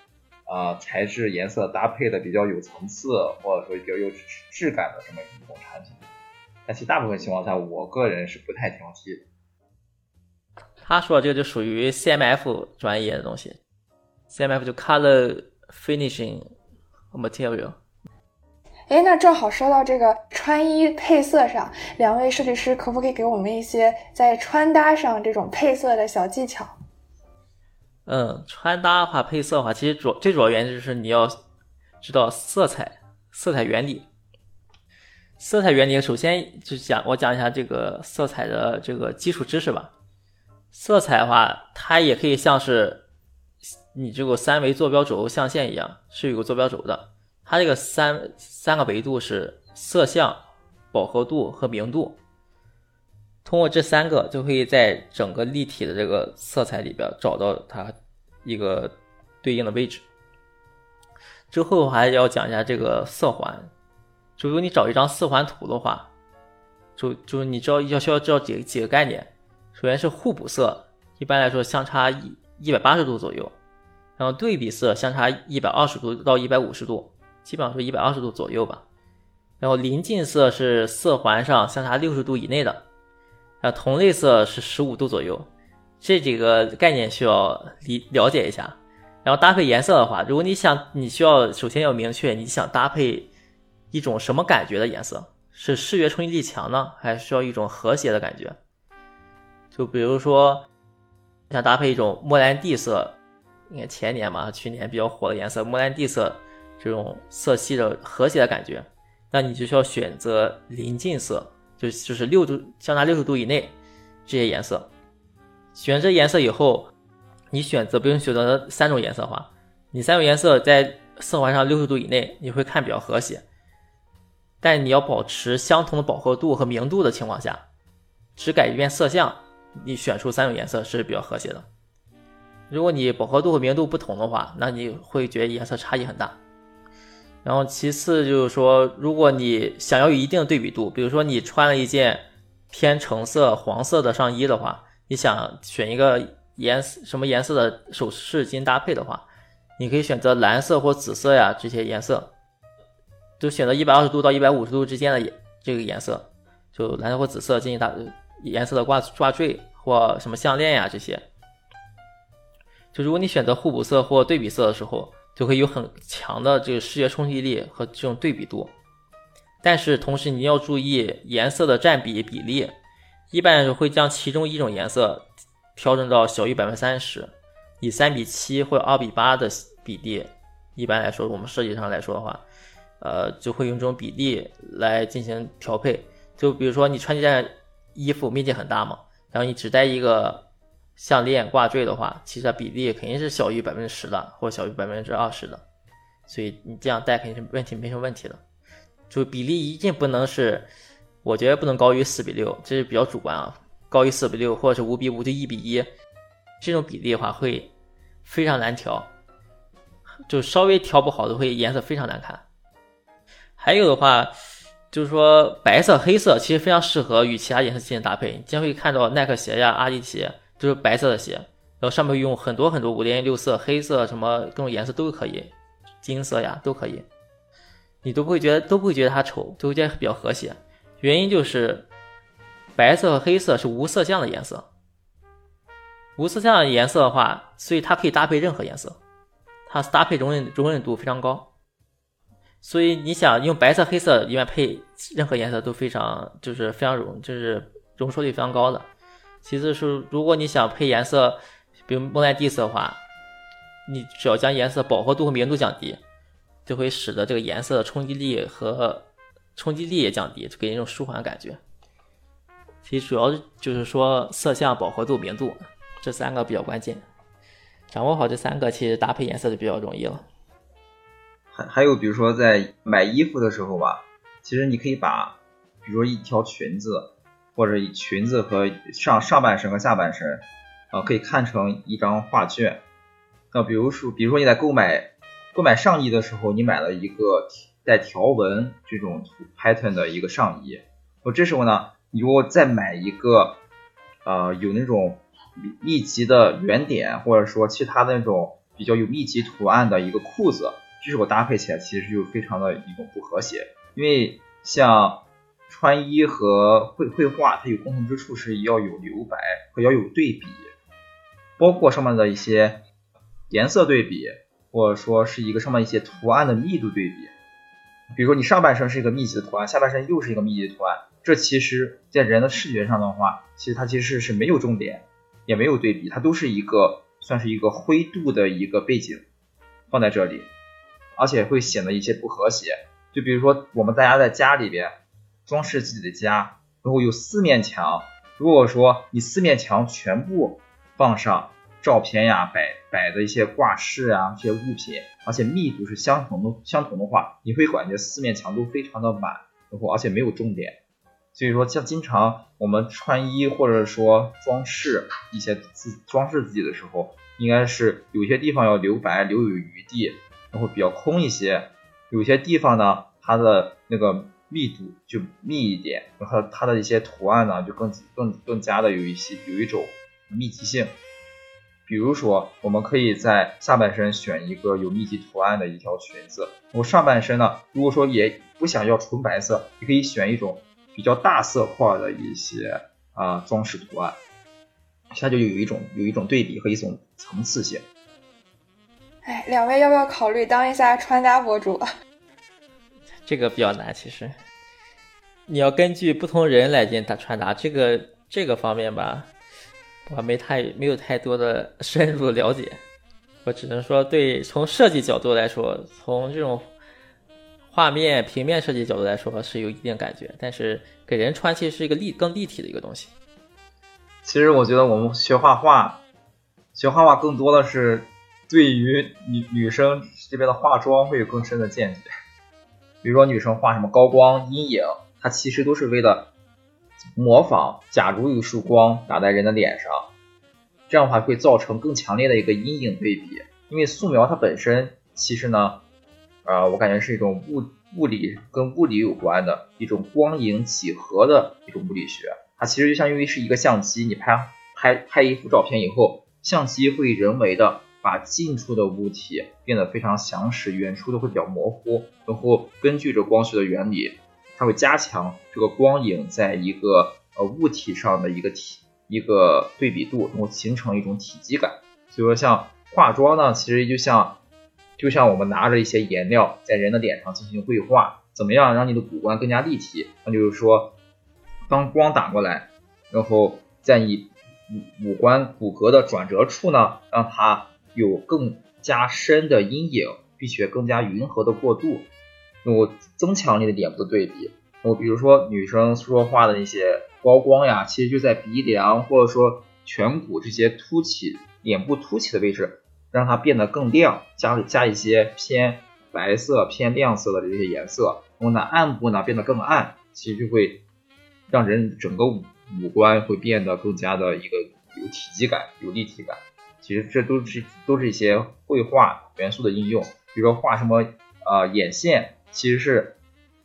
啊材质颜色搭配的比较有层次，或者说比较有质感的这么一种产品。但其大部分情况下，我个人是不太挑剔的。他说这个就属于 CMF 专业的东西，CMF 就 Color Finishing Material。哎，那正好说到这个穿衣配色上，两位设计师可不可以给我们一些在穿搭上这种配色的小技巧？嗯，穿搭的话，配色的话，其实主最主要原因就是你要知道色彩，色彩原理。色彩原理首先就讲我讲一下这个色彩的这个基础知识吧。色彩的话，它也可以像是你这个三维坐标轴象限一样，是有个坐标轴的。它这个三三个维度是色相、饱和度和明度。通过这三个，就可以在整个立体的这个色彩里边找到它一个对应的位置。之后还要讲一下这个色环，就如果你找一张色环图的话，就就是你知道要需要知道几几个概念。首先是互补色，一般来说相差一一百八十度左右，然后对比色相差一百二十度到一百五十度，基本上是一百二十度左右吧。然后临近色是色环上相差六十度以内的，然后同类色是十五度左右。这几个概念需要理了解一下。然后搭配颜色的话，如果你想，你需要首先要明确你想搭配一种什么感觉的颜色，是视觉冲击力强呢，还是需要一种和谐的感觉？就比如说，想搭配一种莫兰蒂色，应该前年嘛，去年比较火的颜色，莫兰蒂色这种色系的和谐的感觉，那你就需要选择临近色，就就是六度相差六十度以内这些颜色。选择颜色以后，你选择不用选择三种颜色的话，你三种颜色在色环上六十度以内，你会看比较和谐。但你要保持相同的饱和度和明度的情况下，只改变色相。你选出三种颜色是比较和谐的。如果你饱和度和明度不同的话，那你会觉得颜色差异很大。然后其次就是说，如果你想要有一定的对比度，比如说你穿了一件偏橙色、黄色的上衣的话，你想选一个颜什么颜色的首饰进行搭配的话，你可以选择蓝色或紫色呀这些颜色，就选择一百二十度到一百五十度之间的这个颜色，就蓝色或紫色进行搭。颜色的挂挂坠或什么项链呀，这些，就如果你选择互补色或对比色的时候，就会有很强的这个视觉冲击力和这种对比度。但是同时你要注意颜色的占比比例，一般来说会将其中一种颜色调整到小于百分之三十，以三比七或者二比八的比例。一般来说，我们设计上来说的话，呃，就会用这种比例来进行调配。就比如说你穿这件。衣服面积很大嘛，然后你只带一个项链、挂坠的话，其实它比例肯定是小于百分之十的，或小于百分之二十的，所以你这样戴肯定是问题没什么问题的。就比例一定不能是，我觉得不能高于四比六，这是比较主观啊。高于四比六或者是五比五就一比一，这种比例的话会非常难调，就稍微调不好都会颜色非常难看。还有的话，就是说白色、黑色其实非常适合与其他颜色进行搭配，你经常会看到耐克鞋呀、阿迪鞋都是白色的鞋，然后上面用很多很多五颜六色、黑色什么各种颜色都可以，金色呀都可以。你都不会觉得都不会觉得它丑，都会觉得比较和谐。原因就是白色和黑色是无色相的颜色，无色相的颜色的话，所以它可以搭配任何颜色，它搭配容忍容忍度非常高。所以你想用白色、黑色里面配任何颜色都非常就是非常容就是容错率非常高的。其次是如果你想配颜色，比如莫奈蒂色的话，你只要将颜色饱和度和明度降低。就会使得这个颜色的冲击力和冲击力也降低，就给人一种舒缓的感觉。其实主要就是说色相、饱和度、明度这三个比较关键，掌握好这三个，其实搭配颜色就比较容易了。还还有比如说在买衣服的时候吧，其实你可以把，比如说一条裙子，或者裙子和上上半身和下半身，啊，可以看成一张画卷。那比如说，比如说你在购买。购买上衣的时候，你买了一个带条纹这种 pattern 的一个上衣，我这时候呢，你如果再买一个，呃，有那种密集的圆点，或者说其他那种比较有密集图案的一个裤子，这时候搭配起来其实就非常的一种不和谐，因为像穿衣和绘绘画，它有共同之处是要有留白和要有对比，包括上面的一些颜色对比。或者说是一个上面一些图案的密度对比，比如说你上半身是一个密集的图案，下半身又是一个密集的图案，这其实在人的视觉上的话，其实它其实是没有重点，也没有对比，它都是一个算是一个灰度的一个背景放在这里，而且会显得一些不和谐。就比如说我们大家在家里边装饰自己的家，然后有四面墙，如果说你四面墙全部放上。照片呀，摆摆的一些挂饰啊，这些物品，而且密度是相同的，相同的话，你会感觉四面墙都非常的满，然后而且没有重点。所以说，像经常我们穿衣或者说装饰一些自装饰自己的时候，应该是有些地方要留白，留有余地，然后比较空一些。有些地方呢，它的那个密度就密一点，然后它的一些图案呢，就更更更加的有一些有一种密集性。比如说，我们可以在下半身选一个有密集图案的一条裙子。我上半身呢，如果说也不想要纯白色，你可以选一种比较大色块的一些啊装饰图案，它就有一种有一种对比和一种层次性。哎，两位要不要考虑当一下穿搭博主？这个比较难，其实你要根据不同人来进行穿搭，这个这个方面吧。我没太没有太多的深入了解，我只能说对从设计角度来说，从这种画面平面设计角度来说是有一定感觉，但是给人穿其实是一个立更立体的一个东西。其实我觉得我们学画画，学画画更多的是对于女女生这边的化妆会有更深的见解。比如说女生画什么高光阴影，它其实都是为了。模仿，假如有束光打在人的脸上，这样的话会造成更强烈的一个阴影对比。因为素描它本身其实呢，呃，我感觉是一种物物理跟物理有关的一种光影几何的一种物理学。它其实就相当于是一个相机，你拍拍拍一幅照片以后，相机会人为的把近处的物体变得非常详实，远处的会比较模糊，然后根据着光学的原理。它会加强这个光影在一个呃物体上的一个体一个对比度，然后形成一种体积感。所以说，像化妆呢，其实就像就像我们拿着一些颜料在人的脸上进行绘画，怎么样让你的五官更加立体？那就是说，当光打过来，然后在你五五官骨骼的转折处呢，让它有更加深的阴影，并且更加匀和的过渡。我增强你的脸部的对比。我比如说女生说话的那些高光呀，其实就在鼻梁或者说颧骨这些凸起、脸部凸起的位置，让它变得更亮，加加一些偏白色、偏亮色的这些颜色，然后呢，暗部呢变得更暗，其实就会让人整个五五官会变得更加的一个有体积感、有立体感。其实这都是都是一些绘画元素的应用，比如说画什么呃眼线，其实是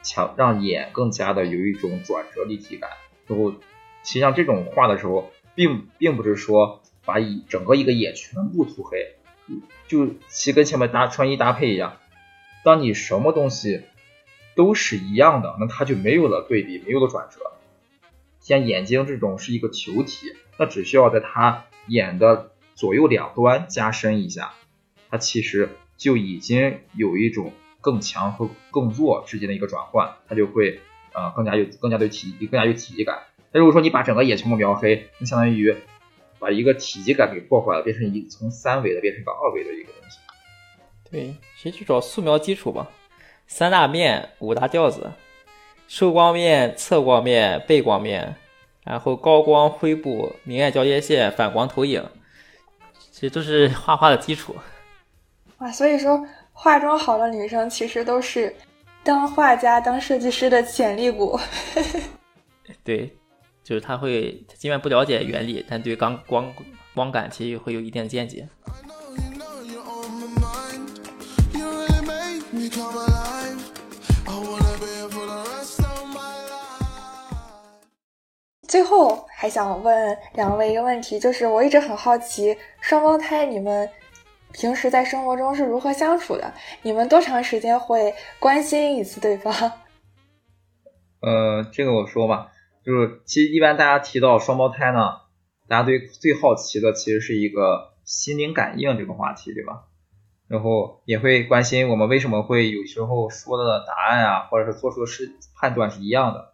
强让眼更加的有一种转折立体感。然后，其实际上这种画的时候，并并不是说把一整个一个眼全部涂黑，就其跟前面搭穿衣搭配一样，当你什么东西都是一样的，那它就没有了对比，没有了转折。像眼睛这种是一个球体，那只需要在它眼的。左右两端加深一下，它其实就已经有一种更强和更弱之间的一个转换，它就会呃更加有更加的体更加有体积感。那如果说你把整个也全部描黑，那相当于把一个体积感给破坏了，变成一从三维的变成一个二维的一个东西。对，其实就找素描基础吧，三大面五大调子：受光面、侧光面、背光面，然后高光灰部、明暗交界线、反光投影。这都是画画的基础，哇！所以说，化妆好的女生其实都是当画家、当设计师的潜力股。对，就是他会，尽管不了解原理，但对光光光感其实会有一定的见解。最后还想问两位一个问题，就是我一直很好奇，双胞胎你们平时在生活中是如何相处的？你们多长时间会关心一次对方？呃，这个我说吧，就是其实一般大家提到双胞胎呢，大家对最好奇的其实是一个心灵感应这个话题，对吧？然后也会关心我们为什么会有时候说的答案啊，或者是做出的是判断是一样的。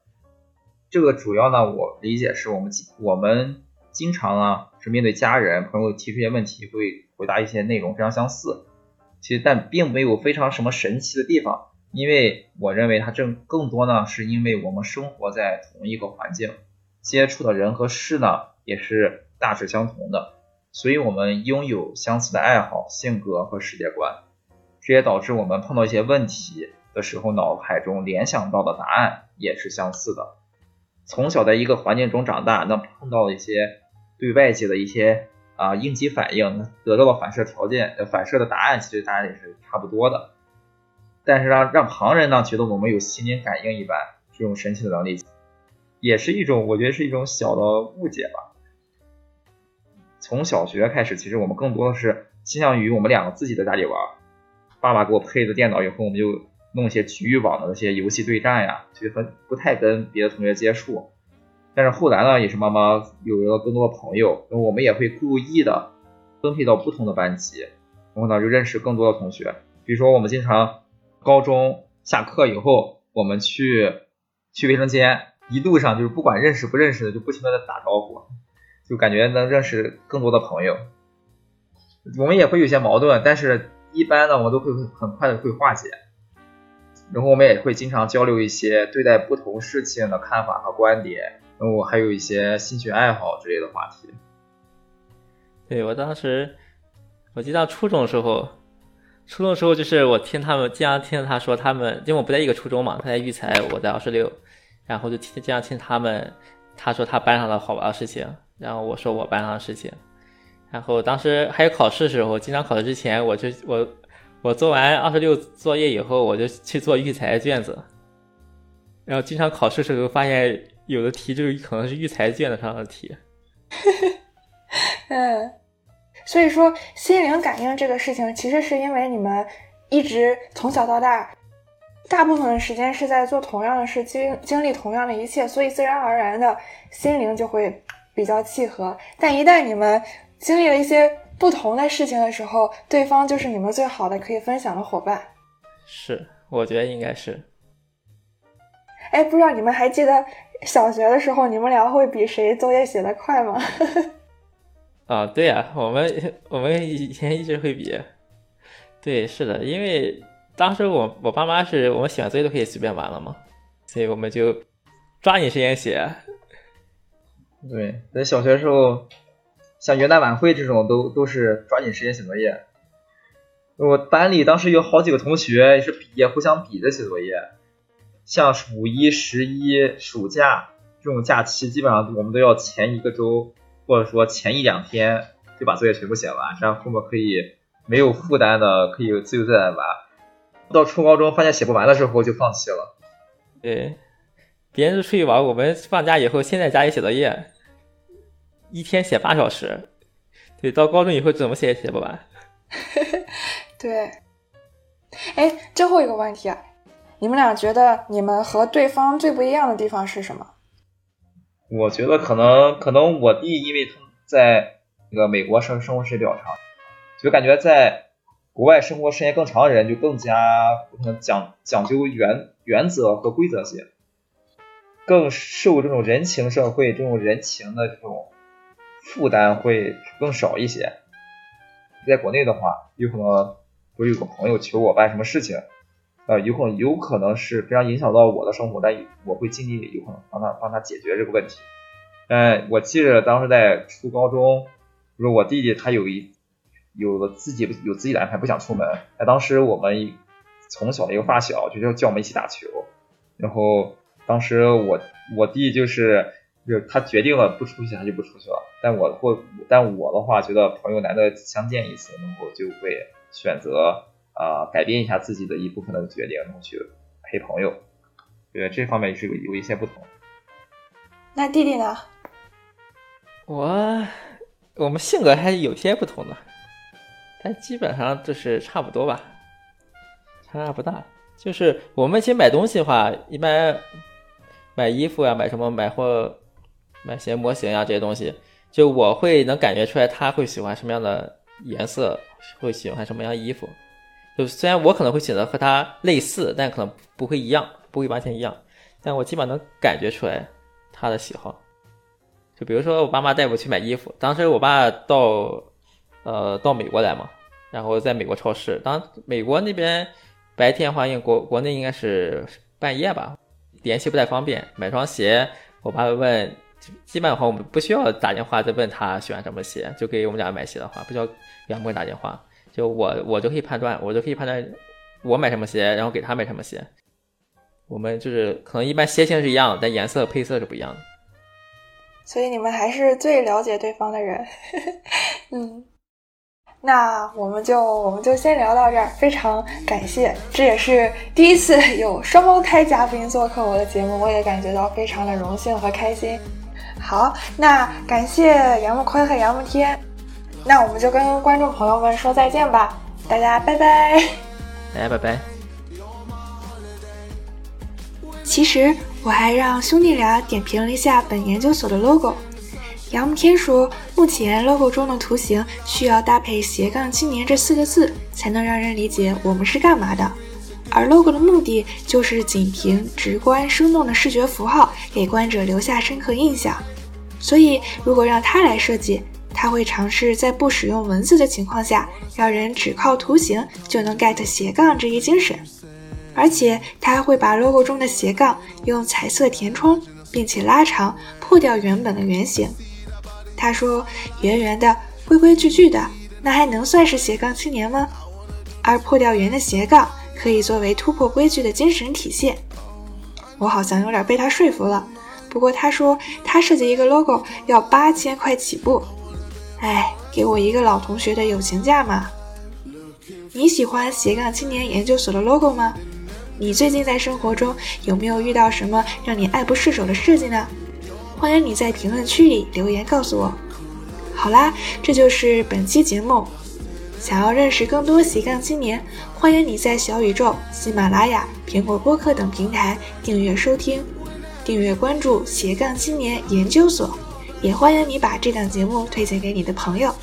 这个主要呢，我理解是我们我们经常啊面对家人朋友提出一些问题，会回答一些内容非常相似。其实但并没有非常什么神奇的地方，因为我认为它正更多呢是因为我们生活在同一个环境，接触的人和事呢也是大致相同的，所以我们拥有相似的爱好、性格和世界观，这也导致我们碰到一些问题的时候，脑海中联想到的答案也是相似的。从小在一个环境中长大，那碰到一些对外界的一些啊应激反应，得到的反射条件、反射的答案，其实答案也是差不多的。但是让让旁人呢觉得我们有心灵感应一般，这种神奇的能力，也是一种我觉得是一种小的误解吧。从小学开始，其实我们更多的是倾向于我们两个自己在家里玩，爸爸给我配的电脑以后，我们就。弄一些局域网的那些游戏对战呀，其实很不太跟别的同学接触。但是后来呢，也是慢慢有了更多的朋友，那我们也会故意的分配到不同的班级，然后呢就认识更多的同学。比如说我们经常高中下课以后，我们去去卫生间，一路上就是不管认识不认识的，就不停的在打招呼，就感觉能认识更多的朋友。我们也会有些矛盾，但是一般呢，我们都会很快的会化解。然后我们也会经常交流一些对待不同事情的看法和观点，然后还有一些兴趣爱好之类的话题。对我当时，我记得初中的时候，初中的时候就是我听他们经常听他说他们，因为我不在一个初中嘛，他在育才，我在二十六，然后就听经常听他们，他说他班上的好玩的事情，然后我说我班上的事情，然后当时还有考试的时候，经常考试之前我就我。我做完二十六作业以后，我就去做育才卷子，然后经常考试时候发现有的题就是可能是育才卷子上的题。嗯，所以说心灵感应这个事情，其实是因为你们一直从小到大，大部分的时间是在做同样的事，经经历同样的一切，所以自然而然的心灵就会比较契合。但一旦你们经历了一些。不同的事情的时候，对方就是你们最好的可以分享的伙伴。是，我觉得应该是。哎，不知道你们还记得小学的时候，你们俩会比谁作业写的快吗？啊，对呀，我们我们以前一直会比。对，是的，因为当时我我爸妈是我们写完作业都可以随便玩了嘛，所以我们就抓紧时间写。对，在小学时候。像元旦晚会这种都都是抓紧时间写作业。我班里当时有好几个同学也是比互相比着写作业，像五一、十一、暑假这种假期，基本上我们都要前一个周或者说前一两天就把作业全部写完，这样后面可以没有负担的可以自由自在玩。到初高中发现写不完的时候就放弃了。对，别人都出去玩，我们放假以后先在家里写作业，一天写八小时。对，到高中以后怎么写也写不完。对，哎，最后一个问题，你们俩觉得你们和对方最不一样的地方是什么？我觉得可能可能我弟因为他在那个美国生生活时间比较长，就感觉在国外生活时间更长的人就更加讲讲究原原则和规则性，更受这种人情社会这种人情的这种负担会更少一些。在国内的话，有可能。我有个朋友求我办什么事情，呃，有可能有可能是非常影响到我的生活，但我会尽力有可能帮他帮他解决这个问题。嗯，我记得当时在初高中，就是我弟弟他有一有了自己有自己的安排，不想出门。哎，当时我们从小的一个发小就叫叫我们一起打球，然后当时我我弟就是就他决定了不出去，他就不出去了。但我或但我的话觉得朋友难得相见一次，然后就会。选择啊，改变一下自己的一部分的决定，然后去陪朋友，对这方面是有有一些不同。那弟弟呢？我我们性格还是有些不同的，但基本上就是差不多吧，差差不大。就是我们其实买东西的话，一般买衣服呀，买什么买货，买鞋模型呀这些东西，就我会能感觉出来他会喜欢什么样的颜色。会喜欢什么样衣服？就虽然我可能会选择和他类似，但可能不会一样，不会完全一样。但我基本上能感觉出来他的喜好。就比如说我爸妈带我去买衣服，当时我爸到呃到美国来嘛，然后在美国超市，当美国那边白天话应国国内应该是半夜吧，联系不太方便。买双鞋，我爸问，基本上我们不需要打电话再问他喜欢什么鞋，就给我们俩买鞋的话，不需要。给我打电话，就我我就可以判断，我就可以判断我买什么鞋，然后给他买什么鞋。我们就是可能一般鞋型是一样的，但颜色配色是不一样的。所以你们还是最了解对方的人。嗯，那我们就我们就先聊到这儿，非常感谢，这也是第一次有双胞胎嘉宾做客我的节目，我也感觉到非常的荣幸和开心。好，那感谢杨木坤和杨木天。那我们就跟观众朋友们说再见吧，大家拜拜，大家拜拜。其实我还让兄弟俩点评了一下本研究所的 logo。杨慕天说，目前 logo 中的图形需要搭配“斜杠青年”这四个字，才能让人理解我们是干嘛的。而 logo 的目的就是仅凭直观生动的视觉符号，给观者留下深刻印象。所以，如果让他来设计，他会尝试在不使用文字的情况下，让人只靠图形就能 get 斜杠这一精神，而且他还会把 logo 中的斜杠用彩色填充，并且拉长，破掉原本的圆形。他说：“圆圆的、规规矩矩的，那还能算是斜杠青年吗？”而破掉圆的斜杠可以作为突破规矩的精神体现。我好像有点被他说服了。不过他说他设计一个 logo 要八千块起步。哎，给我一个老同学的友情价嘛！你喜欢斜杠青年研究所的 logo 吗？你最近在生活中有没有遇到什么让你爱不释手的设计呢？欢迎你在评论区里留言告诉我。好啦，这就是本期节目。想要认识更多斜杠青年，欢迎你在小宇宙、喜马拉雅、苹果播客等平台订阅收听、订阅关注斜杠青年研究所。也欢迎你把这档节目推荐给你的朋友。